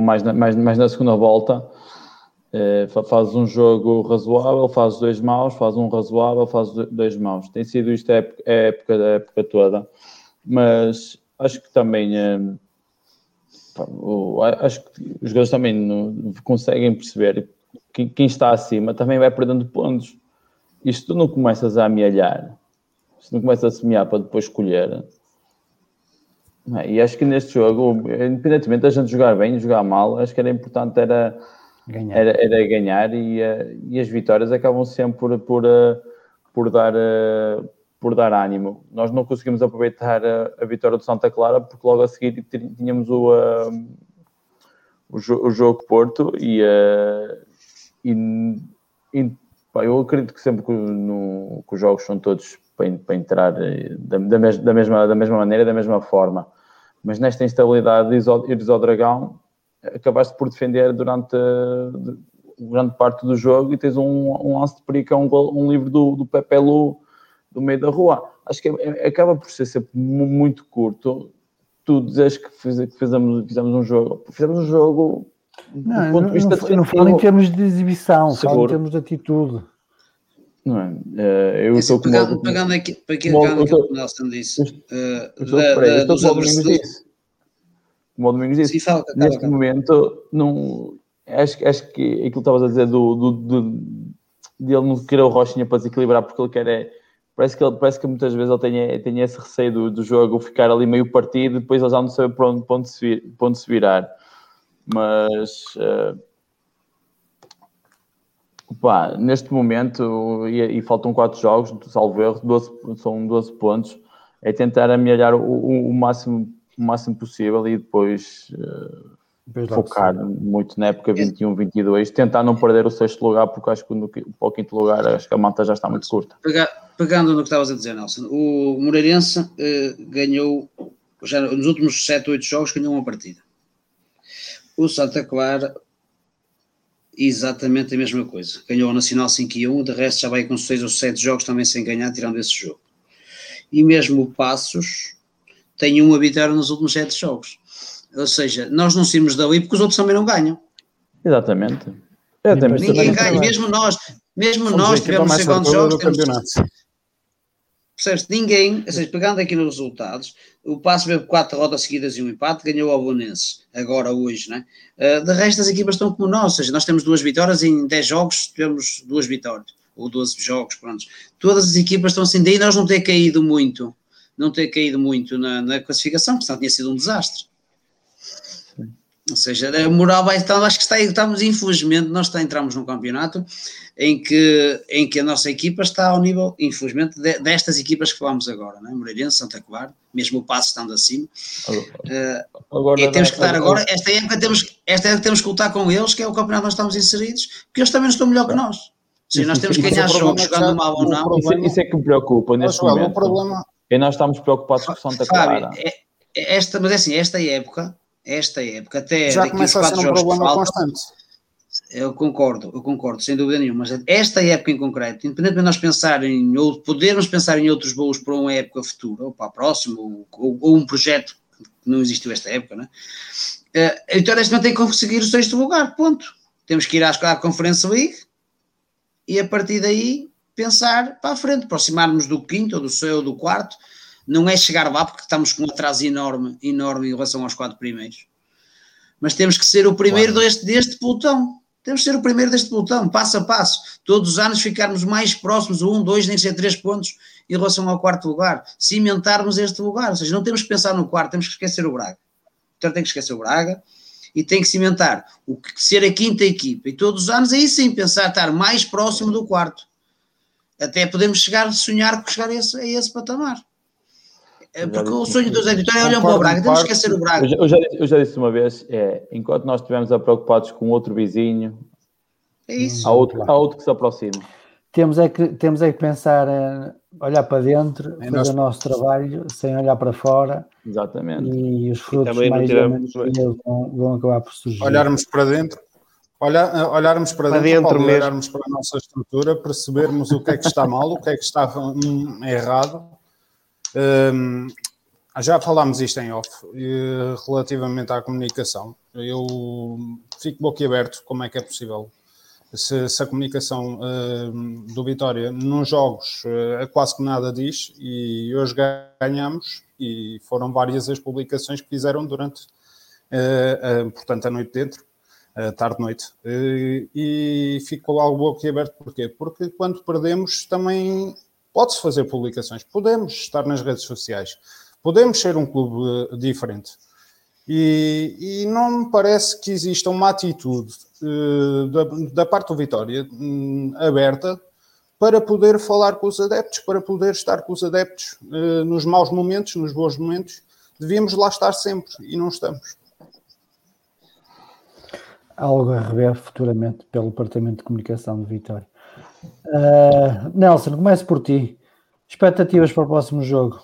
mais, na, mais, mais na segunda volta, eh, faz um jogo razoável, faz dois maus, faz um razoável, faz dois maus. Tem sido isto a época, a época, a época toda, mas acho que também eh, acho que os jogadores também não, conseguem perceber que quem está acima também vai perdendo pontos. Isto tu não começas a amealhar, se não começas a semear para depois escolher, é? E acho que neste jogo, independentemente da gente jogar bem, jogar mal, acho que era importante era ganhar, era, era ganhar e, eh, e as vitórias acabam sempre por, por, eh, por, dar, eh, por dar ânimo. Nós não conseguimos aproveitar a, a vitória do Santa Clara porque logo a seguir tínhamos o, o, o jogo Porto e, e, e pá, eu acredito que sempre que, no, que os jogos são todos para, para entrar da, da, mes, da, mesma, da mesma maneira, da mesma forma mas nesta instabilidade, ires ao Dragão, acabaste por defender durante grande parte do jogo e tens um, um lance de perigo, é um, um livro do, do Pepe Lu do meio da rua. Acho que é, acaba por ser sempre muito curto. Tu dizes que, fiz, que fizemos, fizemos um jogo, fizemos um jogo não, do ponto de vista não, não falo em termos de exibição, Seguro. falo em termos de atitude. Não é? Uh, eu estou assim, pegando, pegando aqui, para pegando aquilo que o Nelson disse. Uh, da, da, dos adversários. Como o Domingos disse, fala, neste acaba. momento, não, acho, acho que aquilo que estavas a dizer do, do, do, de ele não querer o Rochinha para desequilibrar, porque ele quer é. Parece que, ele, parece que muitas vezes ele tem, tem esse receio do, do jogo ficar ali meio partido e depois ele já não sabe para onde, para onde, se, vir, para onde se virar. Mas. Uh, Pá, neste momento, e, e, faltam quatro jogos, salvo erro, 12, são 12 pontos, é tentar amelhar o, o, o, máximo, o máximo possível e depois uh, focar muito na época 21-22, tentar não perder o sexto lugar, porque acho que no, para o quinto lugar acho que a manta já está muito curta. Pegando no que estavas a dizer, Nelson, o Moreirense eh, ganhou, já nos últimos 7, 8 jogos, ganhou uma partida. O Santa Clara, exatamente a mesma coisa. Ganhou o Nacional 5 e 1, de resto já vai com 6 ou 7 jogos também sem ganhar, tirando esse jogo. E mesmo o Passos tem uma vitória nos últimos 7 jogos. Ou seja, nós não saímos dali porque os outros também não ganham. Exatamente. Exatamente. Ninguém ganha, mesmo nós, mesmo Somos nós tivemos segundos jogos. Temos, percebes? Ninguém, ou seja, pegando aqui nos resultados, o Passo veio quatro rodas seguidas e um empate, ganhou ao Bonense, agora hoje, né? Uh, de resto, as equipas estão como nós, ou seja, nós temos duas vitórias em 10 jogos, temos duas vitórias, ou 12 jogos, pronto. Todas as equipas estão assim, daí nós não ter caído muito, não ter caído muito na, na classificação, porque senão tinha sido um desastre. Ou seja, a moral vai estar, acho que está, estamos, infelizmente, nós está, entramos num campeonato em que, em que a nossa equipa está ao nível, infelizmente, de, destas equipas que falamos agora, né? Moreirense, Santa Clara, mesmo o passo estando acima. Uh, agora, e temos que estar agora, esta época temos, esta época temos que lutar com eles, que é o campeonato que nós estamos inseridos, porque eles também não estão melhor que nós. Ou seja, nós temos que ganhar jogos, jogando mal ou não. Isso, isso, é que me preocupa neste momento. O problema... E nós estamos preocupados com Santa Clara. Fábio, é, é esta, mas é assim, esta época esta época, até já começa a ser um problema faltam, constante. Eu concordo, eu concordo, sem dúvida nenhuma, mas esta época em concreto, independentemente de nós pensar em, ou podermos pensar em outros voos para uma época futura, ou para a próxima, ou, ou, ou um projeto que não existiu esta época, né? Uh, então, neste momento tem que conseguir o sexto lugar, ponto. Temos que ir à, à Conferência League e a partir daí pensar para a frente, aproximarmos do quinto ou do seu ou do quarto, não é chegar lá porque estamos com um atraso enorme, enorme em relação aos quatro primeiros. Mas temos que ser o primeiro claro. deste, deste pelotão. Temos que ser o primeiro deste pelotão, passo a passo. Todos os anos ficarmos mais próximos, um, dois, nem ser três pontos em relação ao quarto lugar. Cimentarmos este lugar. Ou seja, não temos que pensar no quarto, temos que esquecer o Braga. Então tem que esquecer o Braga e tem que cimentar o que ser a quinta equipa. E todos os anos aí sim pensar estar mais próximo do quarto. Até podemos chegar a sonhar com chegar a esse, a esse patamar. É, porque o sonho dos editores é olhar para o Braga, temos que esquecer o Braga. Eu já, eu já, disse uma vez: é, enquanto nós estivermos preocupados com outro vizinho, é isso. há, outro, há outro que se aproxima. Temos é que, temos é que pensar, eh, olhar para dentro, é fazer nós... o nosso trabalho sem olhar para fora. Exatamente. E os frutos e mais tiramos... vão, vão acabar por surgir. Olharmos para dentro Olhar, olharmos para, para dentro, dentro olharmos para a nossa estrutura, percebermos o que é que está mal, o que é que está hum, errado um, já falámos isto em off, relativamente à comunicação. Eu fico boquiaberto como é que é possível. Se, se a comunicação do Vitória nos jogos uh, quase que nada diz e hoje ganhamos e foram várias as publicações que fizeram durante, uh, uh, portanto, a noite dentro, tarde-noite. e fico algo boquiaberto porquê? Porque quando perdemos também Pode-se fazer publicações, podemos estar nas redes sociais, podemos ser um clube eh, diferente. E, e não me parece que exista uma atitude uh, da, da, parte do Vitória um, aberta para poder falar com os adeptos, para poder estar com os adeptos uh, nos maus momentos, nos bons momentos. Devíamos lá estar sempre e não estamos. Algo a rever futuramente pelo Departamento de Comunicação de Vitória. Uh, Nelson, comece por ti. Expectativas para o próximo jogo?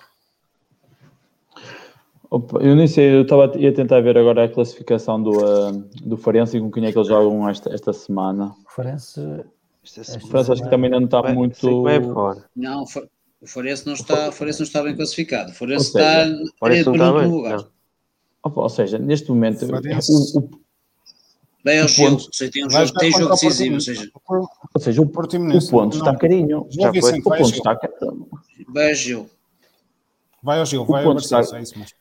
Opa, eu nem sei, eu estava a tentar ver agora a classificação do, uh, do Farense e com quem é que eles jogam esta, esta semana. O Farense. O Farense acho que também ainda não está vai, muito. Vai não, o Farense não está, o Farense não está bem classificado. O Farense seja, está no penúltimo lugar. ou seja, neste momento, o, o, Bem ao Gil, tem, um jogo, tem jogo decisivo, ou seja... Ou seja, o, o ponto está carinho. Já foi, o ponto está carinho. Vai ao Gil. Vai ao Gil, vai ao Barcelos, é isso mesmo.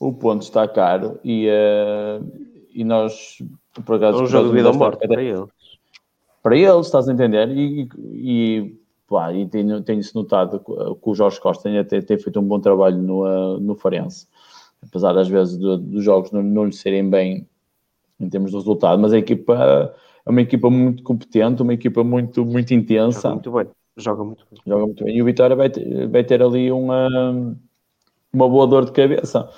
O ponto está caro e, uh, e nós, por acaso... É um jogo de vida ou morte para eles. Para eles, estás a entender? E, e, pá, e tenho-se tenho notado que o Jorge Costa tem, tem, tem feito um bom trabalho no, uh, no Farense. Apesar das vezes dos jogos não, não lhe serem bem em termos de resultado, mas a equipa é uma equipa muito competente, uma equipa muito, muito intensa. Joga muito bem, joga muito bem. Joga muito bem. E o Vitória vai ter, vai ter ali uma, uma boa dor de cabeça.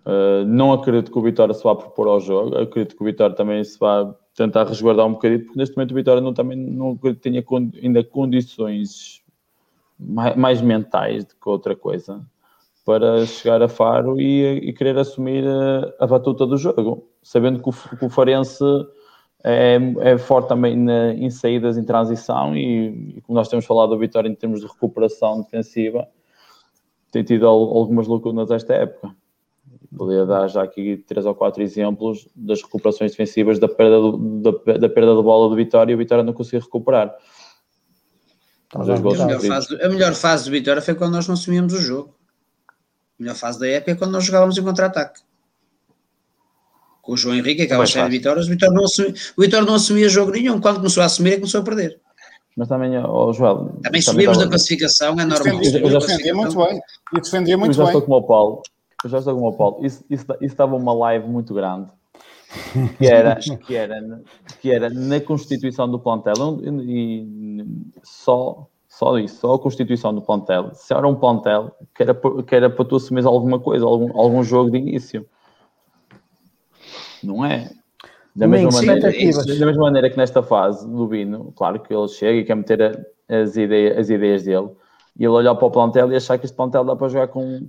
Uh, não acredito que o Vitória se vá propor ao jogo, acredito que o Vitória também se vá tentar resguardar um bocadinho, porque neste momento o Vitória não, também não tenha ainda condições mais, mais mentais do que outra coisa para chegar a Faro e, e querer assumir a, a, batuta do jogo, sabendo que o, que o Farense é, é, forte também na, em saídas em transição e, e, como nós temos falado do Vitória em termos de recuperação defensiva, tem tido algumas lacunas esta época. Poderia dar já aqui três ou quatro exemplos das recuperações defensivas da perda, do, da, da perda de bola do Vitória e o Vitória não conseguiu recuperar. Tá a, melhor fase, a melhor fase do Vitória foi quando nós não assumíamos o jogo. A melhor fase da época é quando nós jogávamos em contra-ataque. Com o João Henrique, aquela série de vitórias, o Vitória, não assumia, o Vitória não assumia jogo nenhum. Quando começou a assumir, é começou a perder. Mas também, oh, Joel. Também subimos da classificação, é normal. Eu, já defendia muito bem. Eu defendia muito eu já bem. Estou como o Paulo. Eu já estou como o Paulo. Isso, isso, isso estava uma live muito grande. Que era, que, era, que era na constituição do plantel e só só isso, só a constituição do plantel. Se era um plantel que era, que era para tu assumir alguma coisa, algum, algum jogo de início. Não é? Da mesma, maneira, da mesma maneira que nesta fase do Bino, claro que ele chega e quer meter as, ideias, as ideias dele, e ele olhar para o plantel e achar que este plantel dá para jogar com.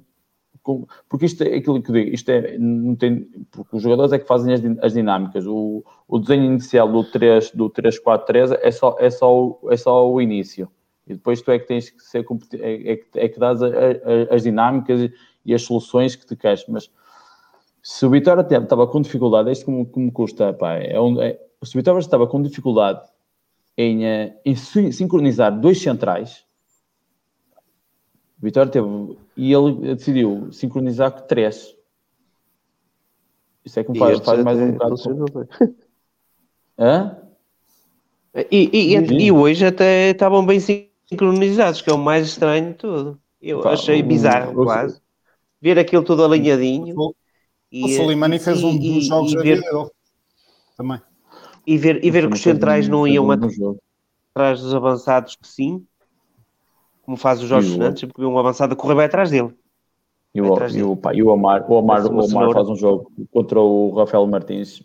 com porque isto é aquilo que eu digo, isto é. Não tem, porque os jogadores é que fazem as, as dinâmicas. O, o desenho inicial do 3, do 3-4-3 é só, é, só, é só o início e depois tu é que tens que ser é, é, é que dás a, a, as dinâmicas e as soluções que te queres. Mas se o Vitória estava com dificuldade, é isto como, como custa, pá, é, um, é, se o Vitória estava com dificuldade em, eh, em sincronizar dois centrais, o Vitória teve e ele decidiu sincronizar com três. Isso é que me faz, faz mais um bocado. Hã? E, e, e, e, hoje até estavam bem sincronizados, que é o mais estranho de tudo. Eu Pá, achei bizarro, o, quase. Ver aquilo tudo alinhadinho. O, e, o Solimani fez um dos jogos e, ver, dele. Também. E ver, e ver que os centrais não iam atrás dos avançados que sim, como faz o Jorge Fernandes, porque um avançado a correr vai atrás dele. E o, e o, pá, e o Amar, o Amar, o Amar faz um jogo contra o Rafael Martins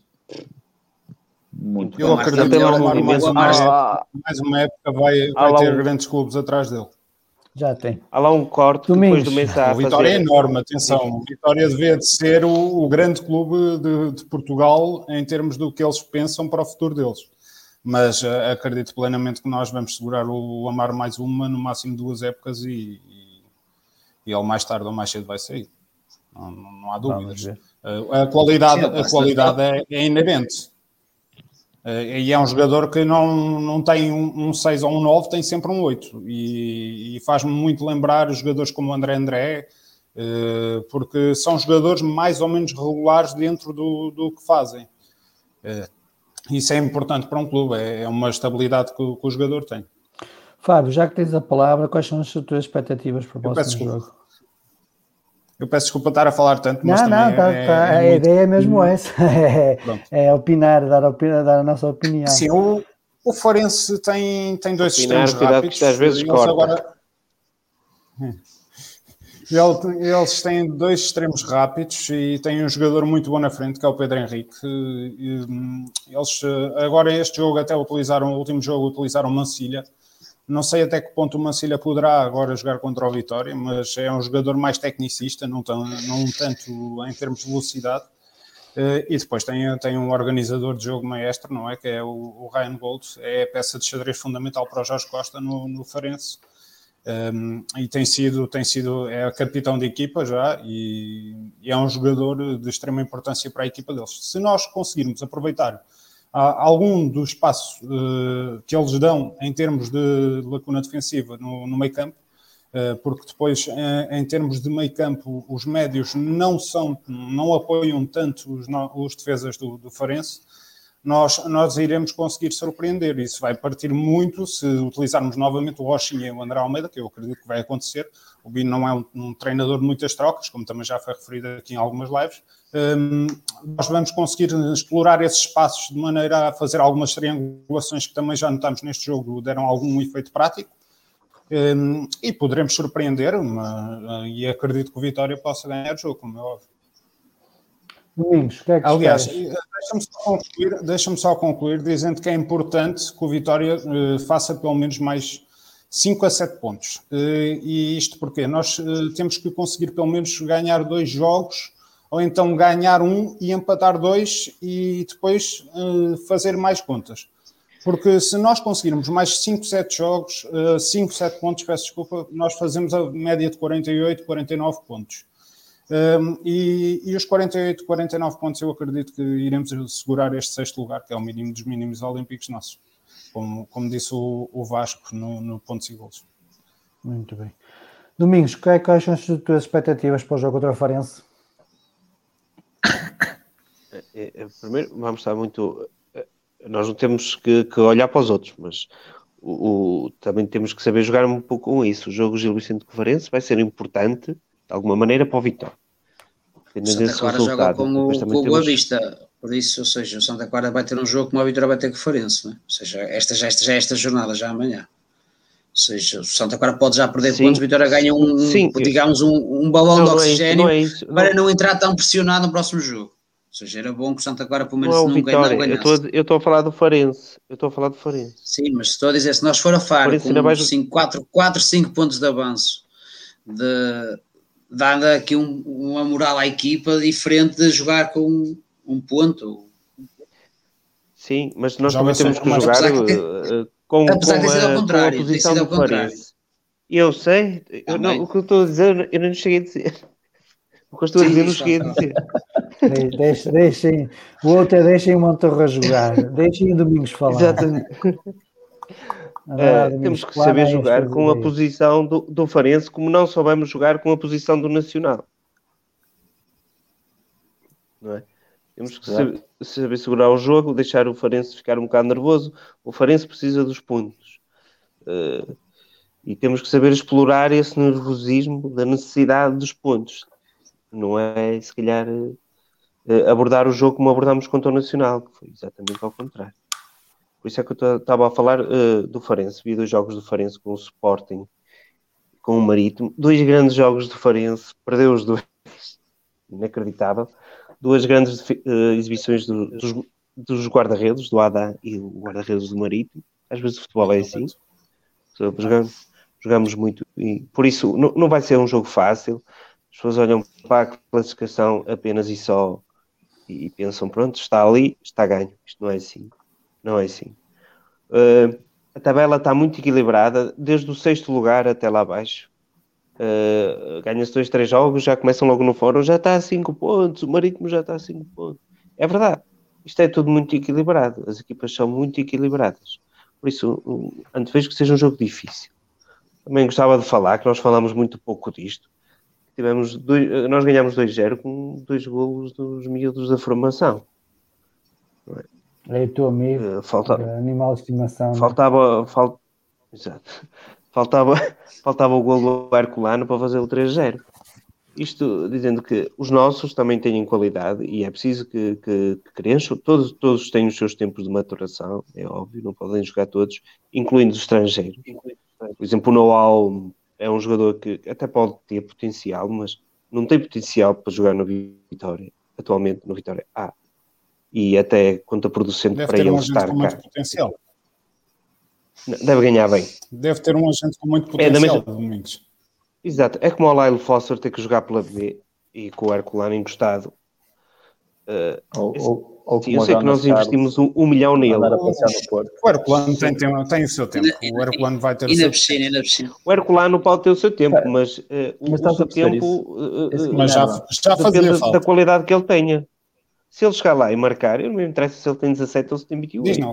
muito Eu acredito que mais, uma época, mais uma época vai, vai ter um... grandes clubes atrás dele. Já tem. Há lá um corte Domingos. depois do mês O Vitória é enorme, atenção. O Vitória devia de ser o, o grande clube de, de, Portugal em termos do que eles pensam para o futuro deles. Mas uh, acredito plenamente que nós vamos segurar o, o Amar mais uma, no máximo duas épocas, e, e, e, ele mais tarde ou mais cedo vai sair. Não, não, não há dúvidas. Uh, a qualidade, Sim, a qualidade é, é inerente. Uh, e é um jogador que não, não tem um, um 6 ou um 9, tem sempre um 8. E, e faz-me muito lembrar os jogadores como o André André, uh, porque são jogadores mais ou menos regulares dentro do, do que fazem. Uh, isso é importante para um clube, é, é uma estabilidade que, que, o jogador tem. Fábio, já que tens a palavra, quais são as tuas expectativas para o próximo jogo? Eu peço desculpa estar a falar tanto, mas não, não, tá, é, tá. É a muito... ideia é mesmo essa, é, é, opinar, dar, opinião, dar a nossa opinião. Sim, o, o Forense tem, tem dois opinar, sistemas rápidos. às vezes corta. Agora... Eles têm dois extremos rápidos e têm um jogador muito bom na frente, que é o Pedro Henrique. Eles agora este jogo até utilizaram, o último jogo utilizaram Mancilha, não sei até que ponto o Mancilha poderá agora jogar contra o Vitória, mas é um jogador mais tecnicista, não, tão, não tanto em termos de velocidade. Uh, e depois tem, tem um organizador de jogo maestro, não é? Que é o, o Ryan Gold, é a peça de xadrez fundamental para o Jorge Costa no, no Farense. Um, e tem sido, tem sido, é capitão de equipa já e, e, é um jogador de extrema importância para a equipa deles. Se nós conseguirmos aproveitar algum do espaço uh, que eles dão em termos de lacuna defensiva no, no meio campo, uh, porque depois, em, termos de meio campo, os médios não são, não apoiam tanto os, os defesas do, do Farense, nós, nós iremos conseguir surpreender. Isso vai partir muito se utilizarmos novamente o Rochinha e o André Almeida, que eu acredito que vai acontecer. O Bino não é um, um treinador de muitas trocas, como também já foi referido aqui em algumas lives. Um, nós vamos conseguir explorar esses espaços de maneira a fazer algumas triangulações que também já notamos neste jogo, deram algum efeito prático. Um, e poderemos surpreender, uma, e acredito que o Vitória possa ganhar o jogo, como é óbvio. Domingos, que é que Aliás, deixa-me só, concluir, deixa só concluir dizendo que é importante que o Vitória uh, faça pelo menos mais 5 a 7 pontos. Uh, e isto porque nós uh, temos que conseguir pelo menos ganhar dois jogos, ou então ganhar um e empatar dois e depois fazer mais contas. Porque se nós conseguirmos mais 5, 7 jogos, 5, 7 pontos, peço desculpa, nós fazemos a média de 48, 49 pontos. Um, e, e, os 48, 49 pontos eu acredito que iremos segurar este sexto lugar, que é o mínimo dos mínimos olímpicos nossos, como, como disse o, o Vasco no, no pontos e gols. Muito bem. Domingos, quais são as tuas expectativas para o jogo contra o Farense? É, é, primeiro, vamos estar muito. É, nós não temos que, que olhar para os outros, mas o, o, também temos que saber jogar um pouco com isso. O jogo Gil Vicente Farense vai ser importante, de alguma maneira, para o Vitória Santa Clara joga com o, com o Boa Vista, por isso, ou seja, o Santa Clara vai ter um jogo como a Vitória vai ter com o Farense, né? ou seja, esta, já, esta, já é esta jornada, já amanhã. Ou seja, o Santa Clara pode já perder Sim. pontos, a Vitória ganha um, Sim. digamos, um, um balão não, de oxigênio não é isso, não é para não entrar tão pressionado no próximo jogo. Ou seja, era bom que o Santa Clara pelo menos não, não, Vitória, ganhasse. Eu estou a falar do Farense. Eu estou a falar do Farense. Sim, mas estou a dizer, se nós for a Faro com 4, 5 pontos de avanço de, aqui um, uma moral à equipa diferente de jogar com um, ponto. Sim, mas nós também temos que jogar com, apesar com, com a posição do contrário. Eu sei, eu não, o que eu estou a dizer, eu não cheguei a dizer. O que eu estou a dizer, não cheguei a dizer. Deixem, deixem, o outro é deixem o Montorra jogar, deixem o Domingos falar. Exatamente. Uh, temos que saber jogar com a posição do, do Farense, como não soubemos jogar com a posição do Nacional. Não é? Temos que saber, saber, segurar o jogo, deixar o Farense ficar um bocado nervoso. O Farense precisa dos pontos. Uh, e temos que saber explorar esse nervosismo da necessidade dos pontos. Não é, se calhar, uh, abordar o jogo como abordámos contra o Nacional, que foi exatamente ao contrário. Por isso é que eu estava a falar uh, do Farense. Vi dois jogos do Farense com o Sporting, com o Marítimo. Dois grandes jogos do Farense, perdeu os dois. Inacreditável. Duas grandes uh, exibições do, dos, dos guarda-redes, do Adá e o guarda-redes do Marítimo. Às vezes o futebol é assim. Jogamos, jogamos muito. E por isso não, não vai ser um jogo fácil. As pessoas olham para a classificação apenas e só e pensam, pronto, está ali, está ganho. Isto não é assim não é assim. Uh, a tabela está muito equilibrada, desde o sexto lugar até lá abaixo. Uh, Ganha-se dois, três jogos, já começam logo no fórum, já está a 5 pontos, o Marítimo já está a 5 pontos. É verdade, isto é tudo muito equilibrado, as equipas são muito equilibradas. Por isso, antevejo que seja um jogo difícil. Também gostava de falar, que nós falamos muito pouco disto. Tivemos dois, nós ganhamos 2-0 com dois golos dos miúdos da formação. É? O teu amigo, uh, falta, animal de estimação. É? Faltava, fal, exato, faltava, faltava o gol do Herculano para fazer o 3-0. Isto dizendo que os nossos também têm qualidade e é preciso que, que, que cresçam. Todos, todos têm os seus tempos de maturação, é óbvio, não podem jogar todos, incluindo os estrangeiros. Por exemplo, o Noal é um jogador que até pode ter potencial, mas não tem potencial para jogar no Vitória, atualmente no Vitória A e até contraproducente Deve para ele estar cá. Potencial. Deve ganhar bem. Deve ter um agente com muito potencial, é mesma... Domingos. Exato. É como o Lyle Foster ter que jogar pela B e com o Herculano encostado. Uh, ou, ou, ou sim, eu sei que nós investimos um, um milhão nele. O Herculano tem, tem, tem, o seu tempo. O Herculano vai ter o seu piscina, tempo. O Herculano pode ter o seu tempo, mas, uh, mas o seu tempo uh, mas já, já depende da qualidade que ele tenha. Se ele chegar lá e marcar, eu não me interessa se ele tem 17 ou se tem 28. Diz não.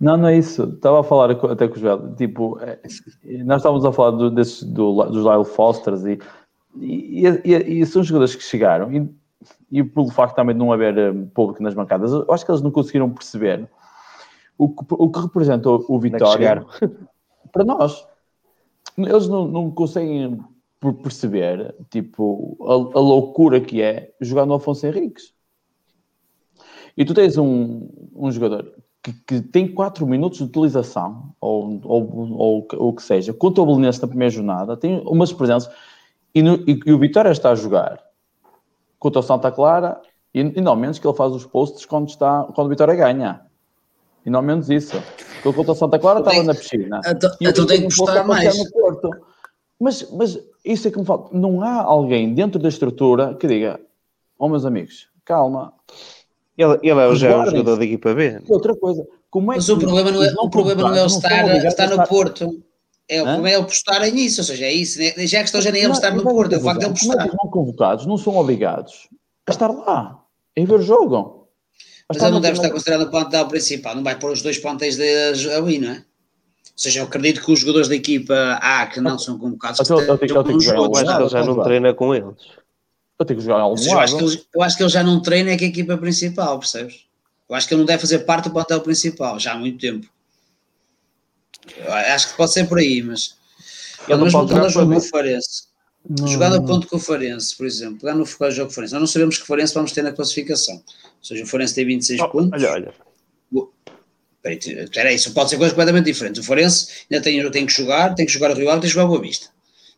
Não, não é isso. Estava a falar até com o Joel. Tipo, é, nós estávamos a falar do, desses, do, dos Lyle Fosters e, e, e, e, são jogadores que chegaram e, e pelo facto também de não haver eh, público nas bancadas, eu acho que eles não conseguiram perceber o que, o que representa o, é Vitória para nós. Eles não, não conseguem perceber tipo, a, a loucura que é jogar no Afonso Henriques. E tu tens um, um jogador que, que, tem 4 minutos de utilização, ou, ou, ou, ou o que seja, contra o Belenense na primeira jornada, tem umas presenças, e, no, e, e, o Vitória está a jogar contra o Santa Clara e, e não menos que ele faz os posts quando, está, quando o Vitória ganha. E não menos isso. Ele contra o Santa Clara estava na piscina. Então, tem que postar mais. No Porto. Mas, mas isso é que me falta. Não há alguém dentro da estrutura que diga: Oh, meus amigos, calma. Ele, ele é o já é um jogador da equipa B. Outra coisa. Como é mas o problema não é, o problema não é o estar, estar no Porto. É, o problema é ele postar nisso, ou seja, é isso. Né? Já que estão já nem ele estar no Porto, é o facto de ele postar. Não convocados, não são obrigados a estar lá, a ver o jogo. Mas ele não deve estar considerado o plantel principal, não vai pôr os dois plantéis ali, não é? Ou seja, eu acredito que os jogadores da equipa A que não são convocados. Eu acho que ele já não treina com eles. Eu tenho que jogar algum eu acho, que ele, eu acho que ele já não treina é que a equipa principal, percebes? Eu acho que ele não deve fazer parte do plantel principal já há muito tempo. Eu acho que pode ser por aí, mas. Ele não pode jogar com o Farense. Jogando a ponto com o Farense, por exemplo, lá no jogo com o Farense, nós não sabemos que Farense vamos ter na classificação. Ou seja, o Farense tem 26 oh, pontos. Olha, olha. Espera aí, isso pode ser coisas completamente diferentes. O Farense ainda tem, tem que jogar, tem que jogar o Rio Ave, tem que jogar o Boa Vista.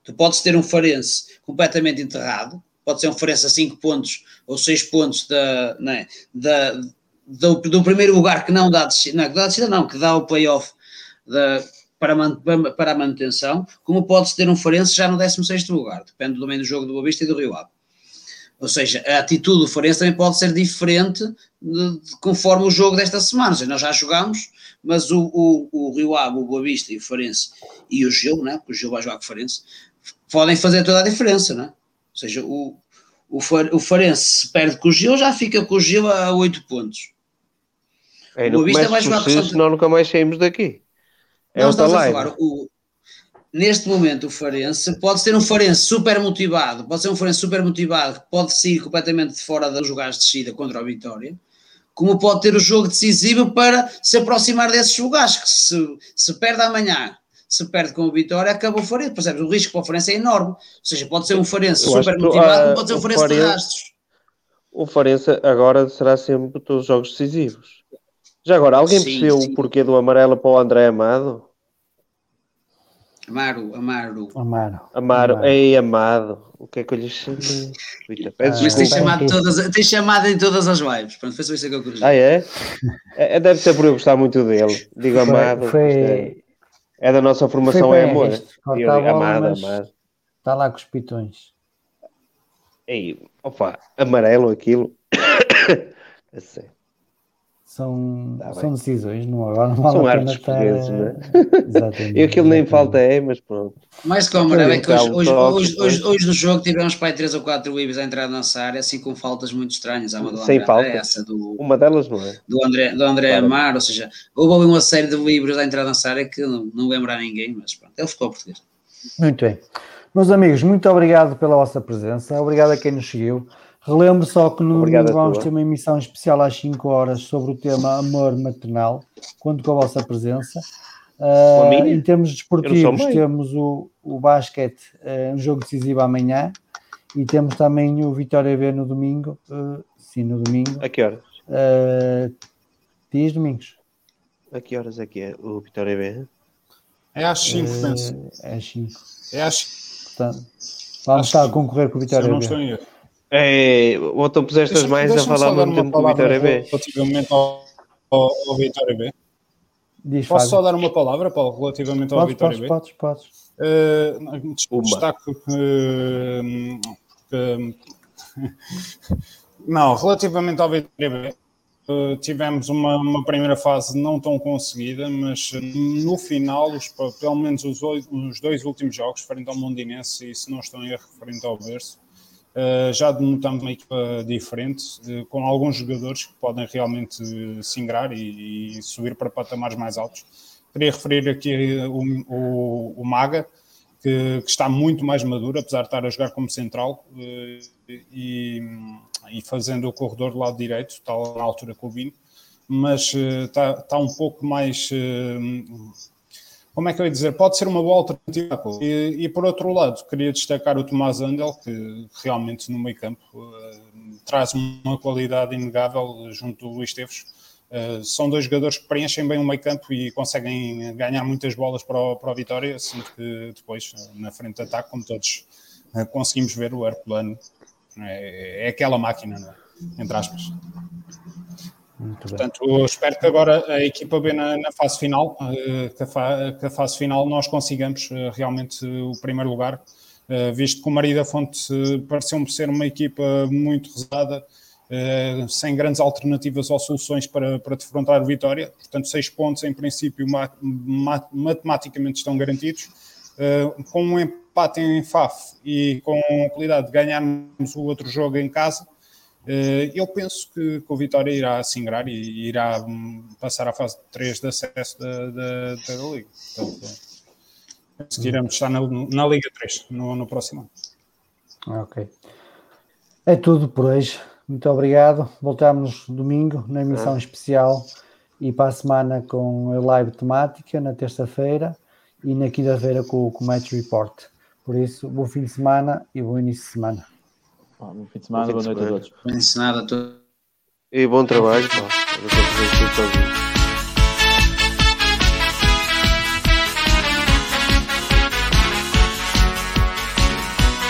Tu podes ter um Farense completamente enterrado, pode ser um Farense a 5 pontos ou 6 pontos da, é, da, do, do, primeiro lugar que não dá descida, não, que dá descida não, que dá o playoff da, para, man, para a manutenção, como pode-se ter um Farense já no 16 lugar, depende domínio do jogo do Boa Vista e do Rio Ave. Ou seja, a atitude do Farense também pode ser diferente de, de, conforme o jogo desta semana. Seja, nós já jogamos, mas o, o, o Rio Ave, o Boa Vista e o Farense e o Gil, né, porque o Gil vai jogar com o Farense, podem fazer toda a diferença. Né? Ou seja, o, o, o Farense se perde com o Gil, já fica com o Gil a 8 pontos. É, o Boa Vista vai jogar com o Santa... Senão nunca mais saímos daqui. É não, estamos a falar, o, neste momento o Farense pode ser um Farense super motivado, pode ser um Farense super motivado que pode sair completamente de fora dos lugares de descida contra a Vitória, como pode ter o jogo decisivo para se aproximar desses lugares, que se, se perde amanhã, se perde com a Vitória, acabou o Farense, percebes? O risco para o Farense é enorme, ou seja, pode ser um Farense super motivado, pode ser um Farense, Farense de rastros. O Farense agora será sempre todos os jogos decisivos. Já agora, alguém sim, percebeu sim. o porquê do amarelo para o André Amado? Amaro, Amaro. Amaro. Amaro, ei, amado. O que é que eu lhe chamei? Mas tem chamado, todas, tem chamado em todas as lives. Pronto, foi só isso que eu corrigi. Ah, é? é? Deve ser por eu gostar muito dele. Digo amado. Foi, é, da nossa formação, é amor. Eu digo amado, amado. Está lá com os pitões. Ei, opa, amarelo aquilo. é sério. São, tá são decisões, não, agora não vale São artes portugueses, não é? Exatamente. e aquilo nem falta é, mas pronto. Mais que o amarelo é que hoje, hoje, hoje, hoje, hoje no jogo tivemos para aí 3 ou 4 Ibis a entrar na nossa área, assim com faltas muito estranhas. Há uma do Sem André, falta. essa do, uma delas não é? Do André, do André claro. Amar, ou seja, houve ali uma série de livros a entrar na nossa área que não, não lembra a ninguém, mas pronto, ele ficou português. Muito bem. Meus amigos, muito obrigado pela vossa presença, obrigado a quem nos seguiu. Relembro só que no domingo vamos ter uma emissão especial às 5 horas sobre o tema amor maternal, conto com a vossa presença. Uh, em termos desportivos, temos o, o basquete, uh, um jogo decisivo amanhã, e temos também o Vitória B no domingo. Uh, sim, no domingo. A que horas? Uh, dias domingos. A que horas é que é o Vitória B? É às 5, penso. É às 5. É às 5. Portanto, vamos estar a concorrer com o Vitória B. estou. É, então puseste mais a falar ao mesmo tempo o Vitória B. Relativamente ao, ao, ao Vitória B. Diz, Posso só dar uma palavra, Paulo, relativamente ao podes, Vitória B? Podes, podes, podes. Uh, destaco uh, que, não, relativamente ao Vitória B, uh, tivemos uma, uma, primeira fase não tão conseguida, mas no final, os, pelo menos os, os dois últimos jogos, frente ao Mondinense e se não estão em erro, frente ao Berço, Uh, já denotamos uma equipa diferente, com alguns jogadores que podem realmente se ingrar e, e, subir para patamares mais altos. Queria referir aqui o, o, o Maga, que, que, está muito mais maduro, apesar de estar a jogar como central uh, e, e, fazendo o corredor do lado direito, está na altura com o Bino, mas está, está um pouco mais como é que eu ia dizer, pode ser uma boa alternativa. E, e por outro lado, queria destacar o Tomás Andel, que realmente no meio campo uh, traz uma qualidade inegável junto do Luís Teves. Uh, são dois jogadores que preenchem bem o meio campo e conseguem ganhar muitas bolas para o, para a vitória, sendo que depois, na frente de ataque, como todos uh, conseguimos ver, o Herculano É, é aquela máquina, é? entre aspas. Muito Portanto, espero que agora a equipa B na, na fase final, uh, que, a fa, que, a fase final nós consigamos uh, realmente o primeiro lugar, uh, visto que o Maria da Fonte pareceu-me ser uma equipa muito rezada, sem grandes alternativas ou soluções para, para defrontar a vitória. Portanto, seis pontos em princípio matematicamente estão garantidos. com um empate em FAF e com a qualidade de ganharmos o outro jogo em casa, eh, eu penso que, que o Vitória irá se ingrar e irá hum, passar à fase 3 de acesso da, da, da Liga. Então, seguiremos estar na, na Liga 3 no, no próximo ano. Ok. É tudo por hoje. Muito obrigado. Voltamos domingo na emissão é. especial e para a semana com a live temática na terça-feira e na quinta-feira com, com o Match Report. Por isso, bom fim de semana e bom início de semana. Bom fim de semana, boa noite a todos. Bom ensinado a todos. E bom trabalho. Pá.